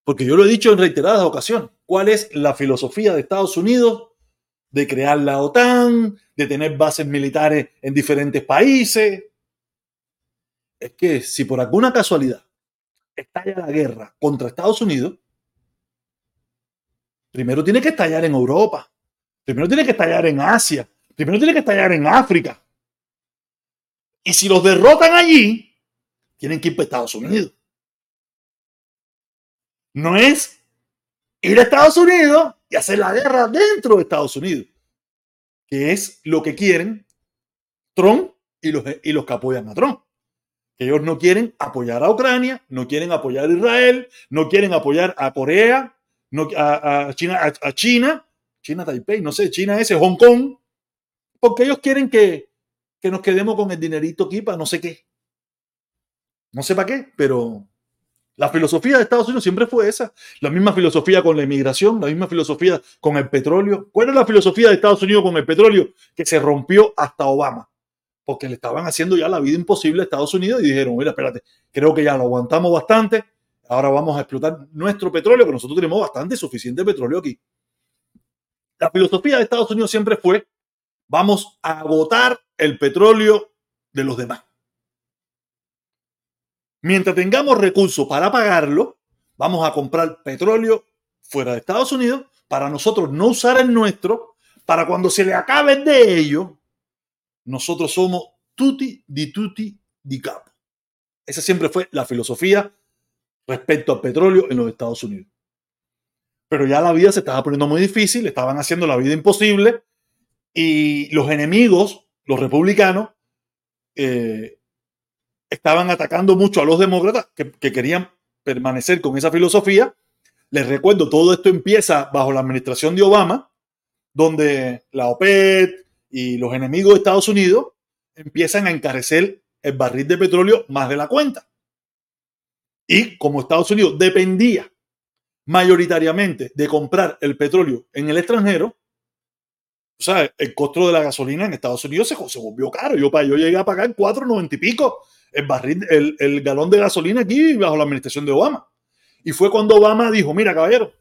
Porque yo lo he dicho en reiteradas ocasiones. ¿Cuál es la filosofía de Estados Unidos de crear la OTAN, de tener bases militares en diferentes países? Es que si por alguna casualidad estalla la guerra contra Estados Unidos, primero tiene que estallar en Europa, primero tiene que estallar en Asia, primero tiene que estallar en África. Y si los derrotan allí, tienen que ir para Estados Unidos no es ir a Estados Unidos y hacer la guerra dentro de Estados Unidos, que es lo que quieren Trump y los, y los que apoyan a Trump. Ellos no quieren apoyar a Ucrania, no quieren apoyar a Israel, no quieren apoyar a Corea, no, a, China, a China, China Taipei, no sé, China ese, Hong Kong, porque ellos quieren que, que nos quedemos con el dinerito aquí para no sé qué. No sé para qué, pero la filosofía de Estados Unidos siempre fue esa. La misma filosofía con la inmigración, la misma filosofía con el petróleo. ¿Cuál es la filosofía de Estados Unidos con el petróleo? Que se rompió hasta Obama. Porque le estaban haciendo ya la vida imposible a Estados Unidos y dijeron, mira, espérate, creo que ya lo aguantamos bastante. Ahora vamos a explotar nuestro petróleo, que nosotros tenemos bastante suficiente petróleo aquí. La filosofía de Estados Unidos siempre fue, vamos a agotar el petróleo de los demás. Mientras tengamos recursos para pagarlo, vamos a comprar petróleo fuera de Estados Unidos para nosotros no usar el nuestro, para cuando se le acabe de ellos, nosotros somos tutti di tutti di capo. Esa siempre fue la filosofía respecto al petróleo en los Estados Unidos. Pero ya la vida se estaba poniendo muy difícil, estaban haciendo la vida imposible y los enemigos, los republicanos, eh, estaban atacando mucho a los demócratas que, que, querían permanecer con esa filosofía. Les recuerdo, todo esto empieza bajo la administración de Obama, donde la OPEP y los enemigos de Estados Unidos empiezan a encarecer el barril de petróleo más de la cuenta. Y como Estados Unidos dependía mayoritariamente de comprar el petróleo en el extranjero, o sea, el costo de la gasolina en Estados Unidos se, se volvió caro. Yo, yo llegué a pagar 4.90 y pico el, barril, el, el galón de gasolina aquí bajo la administración de Obama. Y fue cuando Obama dijo, mira, caballero,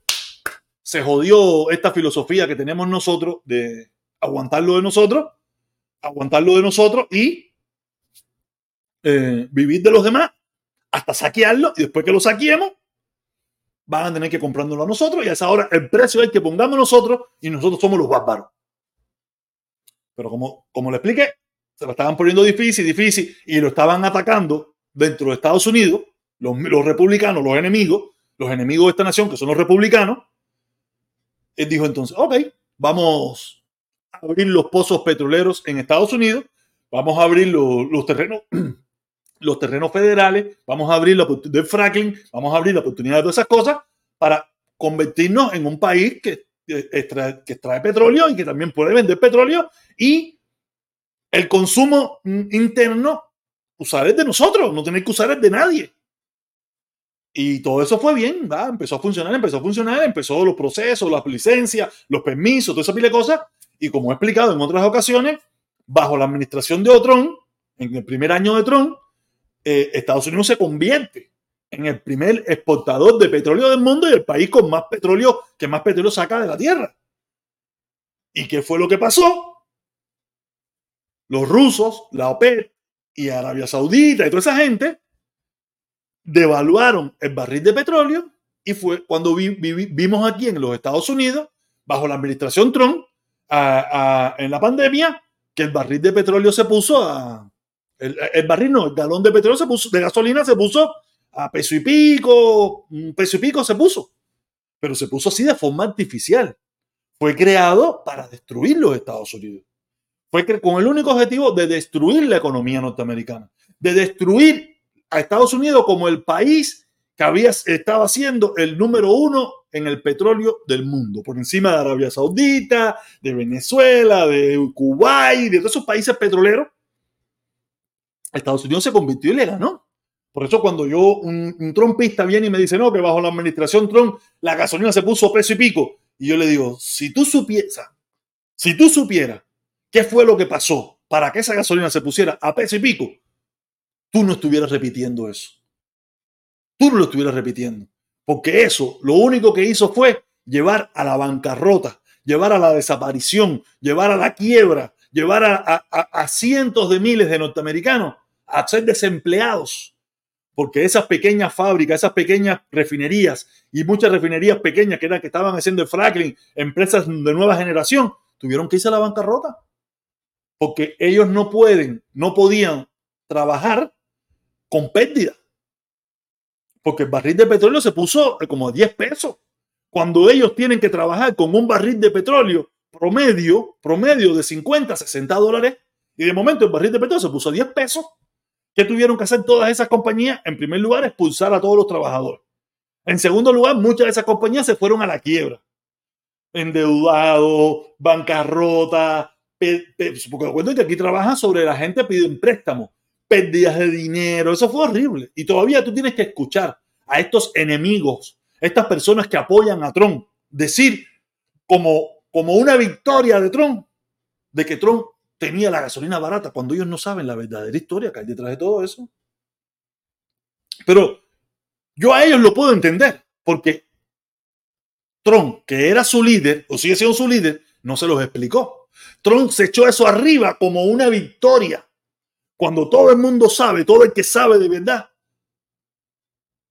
se jodió esta filosofía que tenemos nosotros de aguantarlo de nosotros, aguantarlo de nosotros y eh, vivir de los demás hasta saquearlo y después que lo saqueemos van a tener que comprárnoslo a nosotros y a esa hora el precio es el que pongamos nosotros y nosotros somos los bárbaros. Pero como, como le expliqué, se lo estaban poniendo difícil, difícil y lo estaban atacando dentro de Estados Unidos, los, republicanos, los enemigos, los enemigos de esta nación que son los republicanos. Él dijo entonces, ok, vamos a abrir los pozos petroleros en Estados Unidos, vamos a abrir los, los terrenos los terrenos federales, vamos a abrir la oportunidad del fracking, vamos a abrir la oportunidad de todas esas cosas para convertirnos en un país que, eh, extrae, que extrae petróleo y que también puede vender petróleo y el consumo interno usar es de nosotros, no tener que usar es de nadie. Y todo eso fue bien, empezó a funcionar, empezó a funcionar, empezó los procesos, las licencias, los permisos, toda esa pila de cosas. Y como he explicado en otras ocasiones, bajo la administración de Trump, en el primer año de Trump, eh, Estados Unidos se convierte en el primer exportador de petróleo del mundo y el país con más petróleo, que más petróleo saca de la tierra. ¿Y qué fue lo que pasó? Los rusos, la OPEP y Arabia Saudita y toda esa gente devaluaron el barril de petróleo y fue cuando vi- vi- vimos aquí en los Estados Unidos, bajo la administración Trump, en la pandemia, que el barril de petróleo se puso a, el, el barril no, el galón de petróleo se puso, de gasolina se puso a peso y pico, un peso y pico se puso. Pero se puso así de forma artificial. Fue creado para destruir los Estados Unidos. Fue cre- con el único objetivo de destruir la economía norteamericana, de destruir a Estados Unidos como el país que había, estaba siendo el número uno en el petróleo del mundo, por encima de Arabia Saudita, de Venezuela, de Kuwait, de todos esos países petroleros Estados Unidos se convirtió y le ganó. Por eso cuando yo, un, un trompista viene y me dice, no, que bajo la administración Trump la gasolina se puso peso y pico. Y yo le digo, si tú supieras, si tú supieras qué fue lo que pasó para que esa gasolina se pusiera a peso y pico, tú no estuvieras repitiendo eso. Tú no lo estuvieras repitiendo. Porque eso lo único que hizo fue llevar a la bancarrota, llevar a la desaparición, llevar a la quiebra, llevar a, cientos de miles de norteamericanos a ser desempleados. Porque esas pequeñas fábricas, esas pequeñas refinerías y muchas refinerías pequeñas que eran que estaban haciendo el fracking, empresas de nueva generación, tuvieron que irse a la bancarrota. Porque ellos no pueden, no podían trabajar con pérdida. Porque el barril de petróleo se puso como a 10 pesos. Cuando ellos tienen que trabajar con un barril de petróleo promedio, promedio de 50, 60 dólares, y de momento el barril de petróleo se puso a 10 pesos, ¿qué tuvieron que hacer todas esas compañías? En primer lugar, expulsar a todos los trabajadores. En segundo lugar, muchas de esas compañías se fueron a la quiebra. Endeudados, bancarrota, porque recuerden que aquí trabajan sobre la gente pidiendo préstamos, pérdidas de dinero, eso fue horrible. Y todavía tú tienes que escuchar a estos enemigos, estas personas que apoyan a Trump, decir como, como una victoria de Trump, de que Trump tenía la gasolina barata, cuando ellos no saben la verdadera historia que hay detrás de todo eso. Pero yo a ellos lo puedo entender, porque Trump, que era su líder, o sigue siendo su líder, no se los explicó. Trump se echó eso arriba como una victoria, cuando todo el mundo sabe, todo el que sabe de verdad.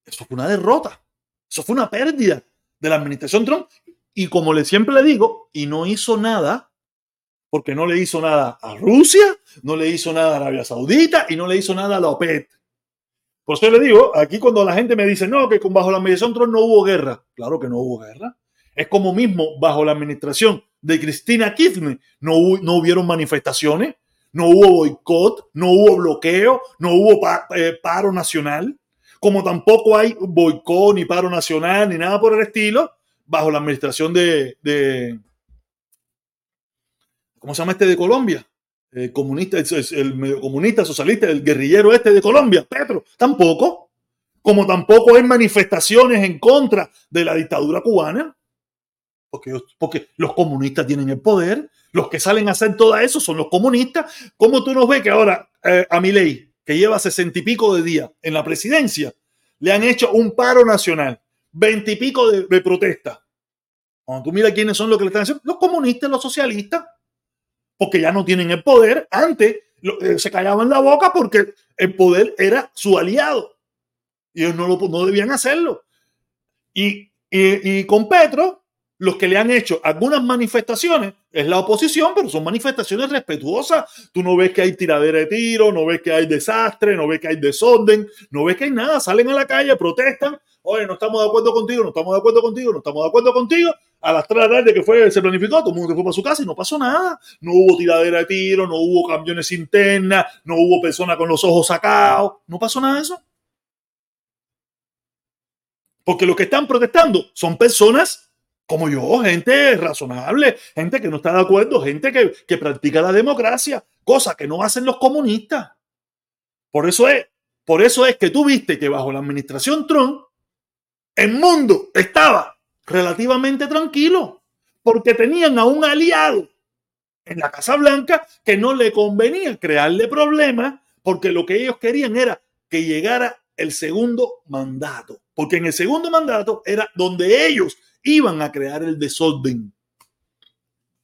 Eso fue una derrota, eso fue una pérdida de la administración Trump. Y como le siempre le digo, y no hizo nada, porque no le hizo nada a Rusia, no le hizo nada a Arabia Saudita y no le hizo nada a la OPEP. Por eso le digo, aquí cuando la gente me dice, no, que con bajo la administración Trump no hubo guerra. Claro que no hubo guerra. Es como mismo bajo la administración de Cristina Kirchner no, no hubieron manifestaciones, no hubo boicot, no hubo bloqueo, no hubo eh, paro nacional, como tampoco hay boicot ni paro nacional ni nada por el estilo bajo la administración de, de ¿cómo se llama este de Colombia? El comunista, es el medio comunista, socialista, el guerrillero este de Colombia, Petro, tampoco. como tampoco hay manifestaciones en contra de la dictadura cubana, porque, los comunistas tienen el poder, los que salen a hacer todo eso son los comunistas. ¿Cómo tú nos ves que ahora eh, a mi ley, que lleva sesenta y pico de días en la presidencia, le han hecho un paro nacional, veintipico de, de protestas? Cuando tú miras quiénes son los que le están haciendo, los comunistas, los socialistas, porque ya no tienen el poder. Antes eh, se callaban la boca porque el poder era su aliado y ellos no, lo, debían hacerlo. Y con Petro, los que le han hecho algunas manifestaciones es la oposición, pero son manifestaciones respetuosas. Tú no ves que hay tiradera de tiro, no ves que hay desastre, no ves que hay desorden, no ves que hay nada. Salen a la calle, protestan. Oye, no estamos de acuerdo contigo, no estamos de acuerdo contigo, no estamos de acuerdo contigo. A las 3 de la tarde que fue, se planificó, todo el mundo se fue para su casa y no pasó nada. No hubo tiradera de tiro, no hubo camiones internas, no hubo personas con los ojos sacados. No pasó nada de eso. Porque los que están protestando son personas como yo, gente razonable, gente que no está de acuerdo, gente que, que practica la democracia, cosa que no hacen los comunistas. Por eso es, por eso es que tú viste que bajo la administración Trump, el mundo estaba relativamente tranquilo, porque tenían a un aliado en la Casa Blanca que no le convenía crearle problemas, porque lo que ellos querían era que llegara el segundo mandato, porque en el segundo mandato era donde ellos iban a crear el desorden.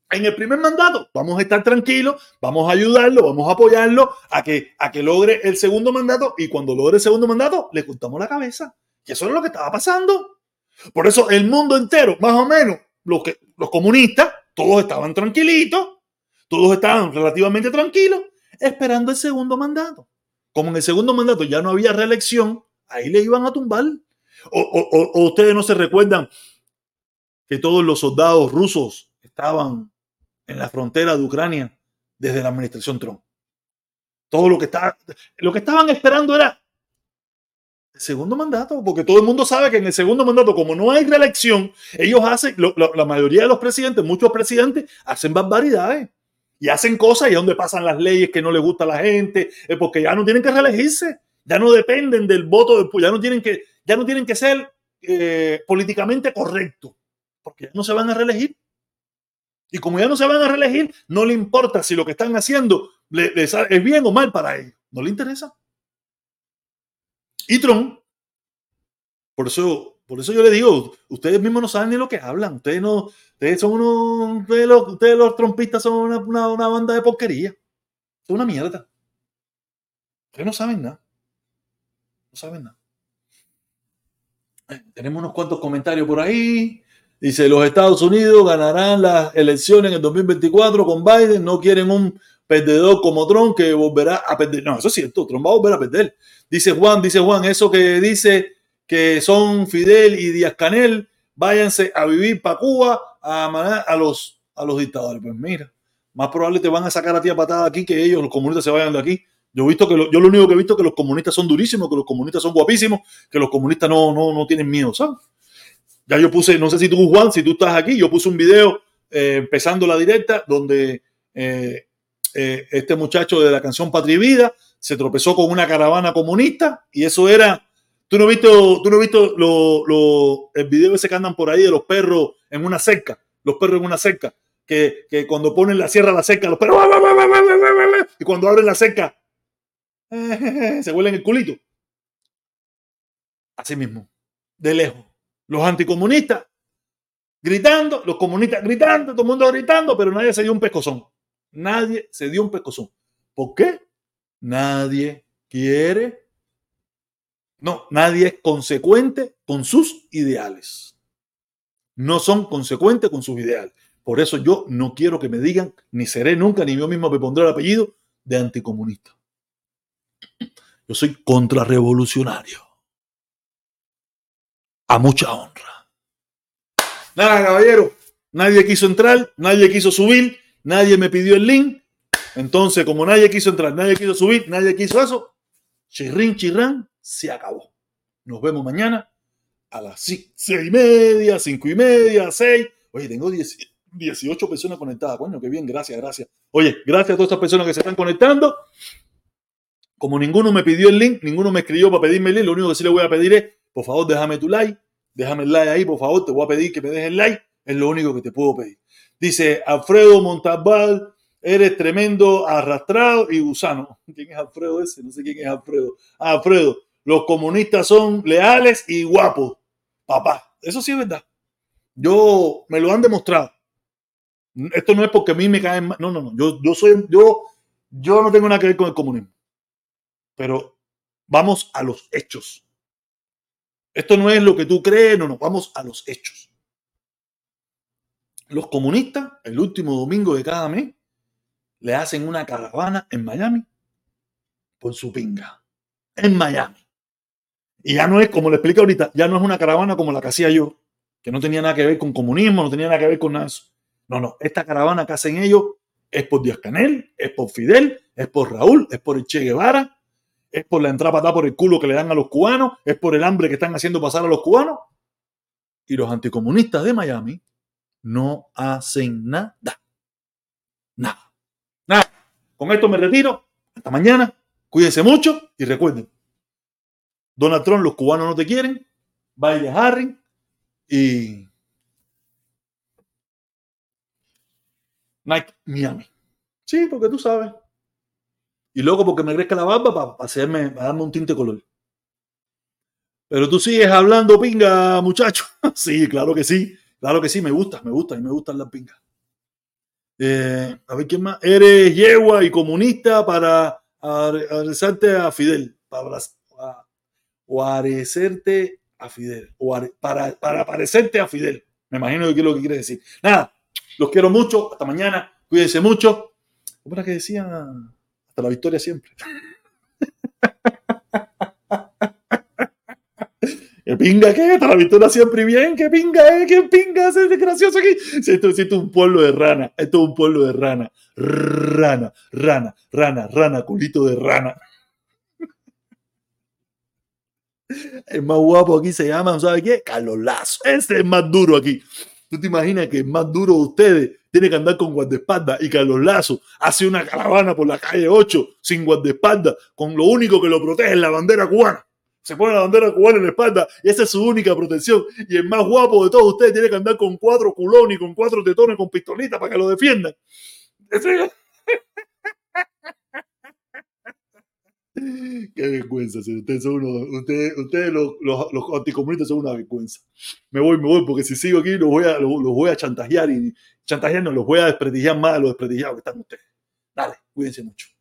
En el primer mandato vamos a estar tranquilos, vamos a ayudarlo, vamos a apoyarlo a que, a que logre el segundo mandato y cuando logre el segundo mandato le cortamos la cabeza. Y eso es lo que estaba pasando. Por eso el mundo entero, más o menos, los, que, los comunistas, todos estaban tranquilitos, todos estaban relativamente tranquilos, esperando el segundo mandato. Como en el segundo mandato ya no había reelección, ahí le iban a tumbar. O, o- o- ustedes no se recuerdan que todos los soldados rusos estaban en la frontera de Ucrania desde la administración Trump. Todo lo que está, lo que estaban esperando era el segundo mandato, porque todo el mundo sabe que en el segundo mandato, como no hay reelección, ellos hacen, la mayoría de los presidentes, muchos presidentes, hacen barbaridades y hacen cosas y donde pasan las leyes que no les gusta a la gente, porque ya no tienen que reelegirse, ya no dependen del voto del ya no tienen que, ya no tienen que ser eh, políticamente correctos, porque ya no se van a reelegir. Y como ya no se van a reelegir, no le importa si lo que están haciendo es bien o mal para ellos. No le interesa. Y Trump, por eso, por eso yo le digo, ustedes mismos no saben ni lo que hablan. Ustedes no, ustedes son unos, ustedes los, ustedes trompistas son una, una- una banda de porquería. Son una mierda. Ustedes no saben nada. No saben nada. Eh, Tenemos unos cuantos comentarios por ahí. Dice, los Estados Unidos ganarán las elecciones en el 2024 con Biden. No quieren un perdedor como Trump que volverá a perder. No, eso es cierto. Trump va a volver a perder. Dice Juan, dice Juan, eso que dice que son Fidel y Díaz Canel, váyanse a vivir para Cuba a a los, a los dictadores. Pues mira, más probable te van a sacar a ti a patada aquí que ellos, los comunistas, se vayan de aquí. Yo, he visto que lo, yo lo único que he visto es que los comunistas son durísimos, que los comunistas son guapísimos, que los comunistas no, no, no tienen miedo, ¿sabes? Ya yo puse, no sé si tú, Juan, si tú estás aquí, yo puse un video eh, empezando la directa donde eh, eh, este muchacho de la canción Patria y Vida se tropezó con una caravana comunista y eso era, tú no has visto, tú no has lo, lo- el video ese que andan por ahí de los perros en una cerca, los perros en una cerca, que, que cuando ponen la sierra a la cerca, los perros, y cuando abren la cerca, se huelen el culito. Así mismo, de lejos. Los anticomunistas gritando, los comunistas gritando, todo el mundo gritando, pero nadie se dio un pescozón. Nadie se dio un pescozón. ¿Por qué? Nadie quiere. No, nadie es consecuente con sus ideales. No son consecuentes con sus ideales. Por eso yo no quiero que me digan, ni seré nunca, ni yo mismo me pondré el apellido de anticomunista. Yo soy contrarrevolucionario. A mucha honra. Nada, caballero. Nadie quiso entrar, nadie quiso subir, nadie me pidió el link. Entonces, como nadie quiso entrar, nadie quiso subir, nadie quiso eso, chirrín, chirrán, se acabó. Nos vemos mañana a las seis y media, cinco y media, seis. Oye, tengo 10 18 personas conectadas. Coño, qué bien, gracias, gracias. Oye, gracias a todas estas personas que se están conectando. Como ninguno me pidió el link, ninguno me escribió para pedirme el link, lo único que sí le voy a pedir es, por favor, déjame tu like, déjame el like ahí, por favor, te voy a pedir que me dejes el like, es lo único que te puedo pedir. Dice Alfredo Montalbán, eres tremendo, arrastrado y gusano. ¿Quién es Alfredo ese? No sé quién es Alfredo. Ah, Alfredo, los comunistas son leales y guapos. Papá, eso sí es verdad. Yo me lo han demostrado. Esto no es porque a mí me caen mal. No, no, no. Yo, yo soy, yo, yo no tengo nada que ver con el comunismo. Pero vamos a los hechos. Esto no es lo que tú crees, no, no, vamos a los hechos. Los comunistas, el último domingo de cada mes, le hacen una caravana en Miami por su pinga. En Miami. Y ya no es, como le explico ahorita, ya no es una caravana como la que hacía yo, que no tenía nada que ver con comunismo, no tenía nada que ver con nada de eso. No, no, esta caravana que hacen ellos es por Díaz Canel, es por Fidel, es por Raúl, es por el Che Guevara, es por la entrada patada por el culo que le dan a los cubanos, es por el hambre que están haciendo pasar a los cubanos. Y los anticomunistas de Miami no hacen nada. Nada. Nada. Con esto me retiro. Hasta mañana. Cuídense mucho y recuerden. Donald Trump, los cubanos no te quieren. Baile Harry y Nike Miami. Sí, porque tú sabes. Y luego porque me crezca la barba para hacerme, para darme un tinte de color. Pero tú sigues hablando pinga, muchacho. sí, claro que sí. Claro que sí, me gusta, me gusta y me gustan las pingas. Eh, a ver quién más. Eres yegua y comunista para adresarte a Fidel. Para, o parecerte a Fidel. O para, para parecerte a Fidel. Me imagino que es lo que quiere decir. Nada, los quiero mucho. Hasta mañana. Cuídense mucho. ¿Cómo era que decía? Hasta la victoria siempre. ¿Qué pinga qué? Hasta la victoria siempre bien. ¿Qué pinga eh? ¿Qué pinga es gracioso aquí? Esto es un pueblo de rana. Esto es un pueblo de rana. Rana, rana, rana, rana, culito de rana. El más guapo aquí se llama, ¿sabe qué? Carlos Lazo. Este es más duro aquí. ¿Tú te imaginas que el más duro de ustedes tiene que andar con guardaespaldas y Carlos Lazo hace una caravana por la calle 8 sin guardaespaldas, con lo único que lo protege es la bandera cubana? Se pone la bandera cubana en la espalda y esa es su única protección. Y el más guapo de todos ustedes tiene que andar con cuatro culones, con cuatro tetones, con pistolitas para que lo defiendan. Qué vergüenza, ustedes son uno, ustedes, ustedes los, los, los, anticomunistas son una vergüenza. Me voy, me voy, porque si sigo aquí los voy a, los, voy a chantajear y chantajear no, los voy a desprestigiar más de los desprestigiados que están ustedes. Dale, cuídense mucho.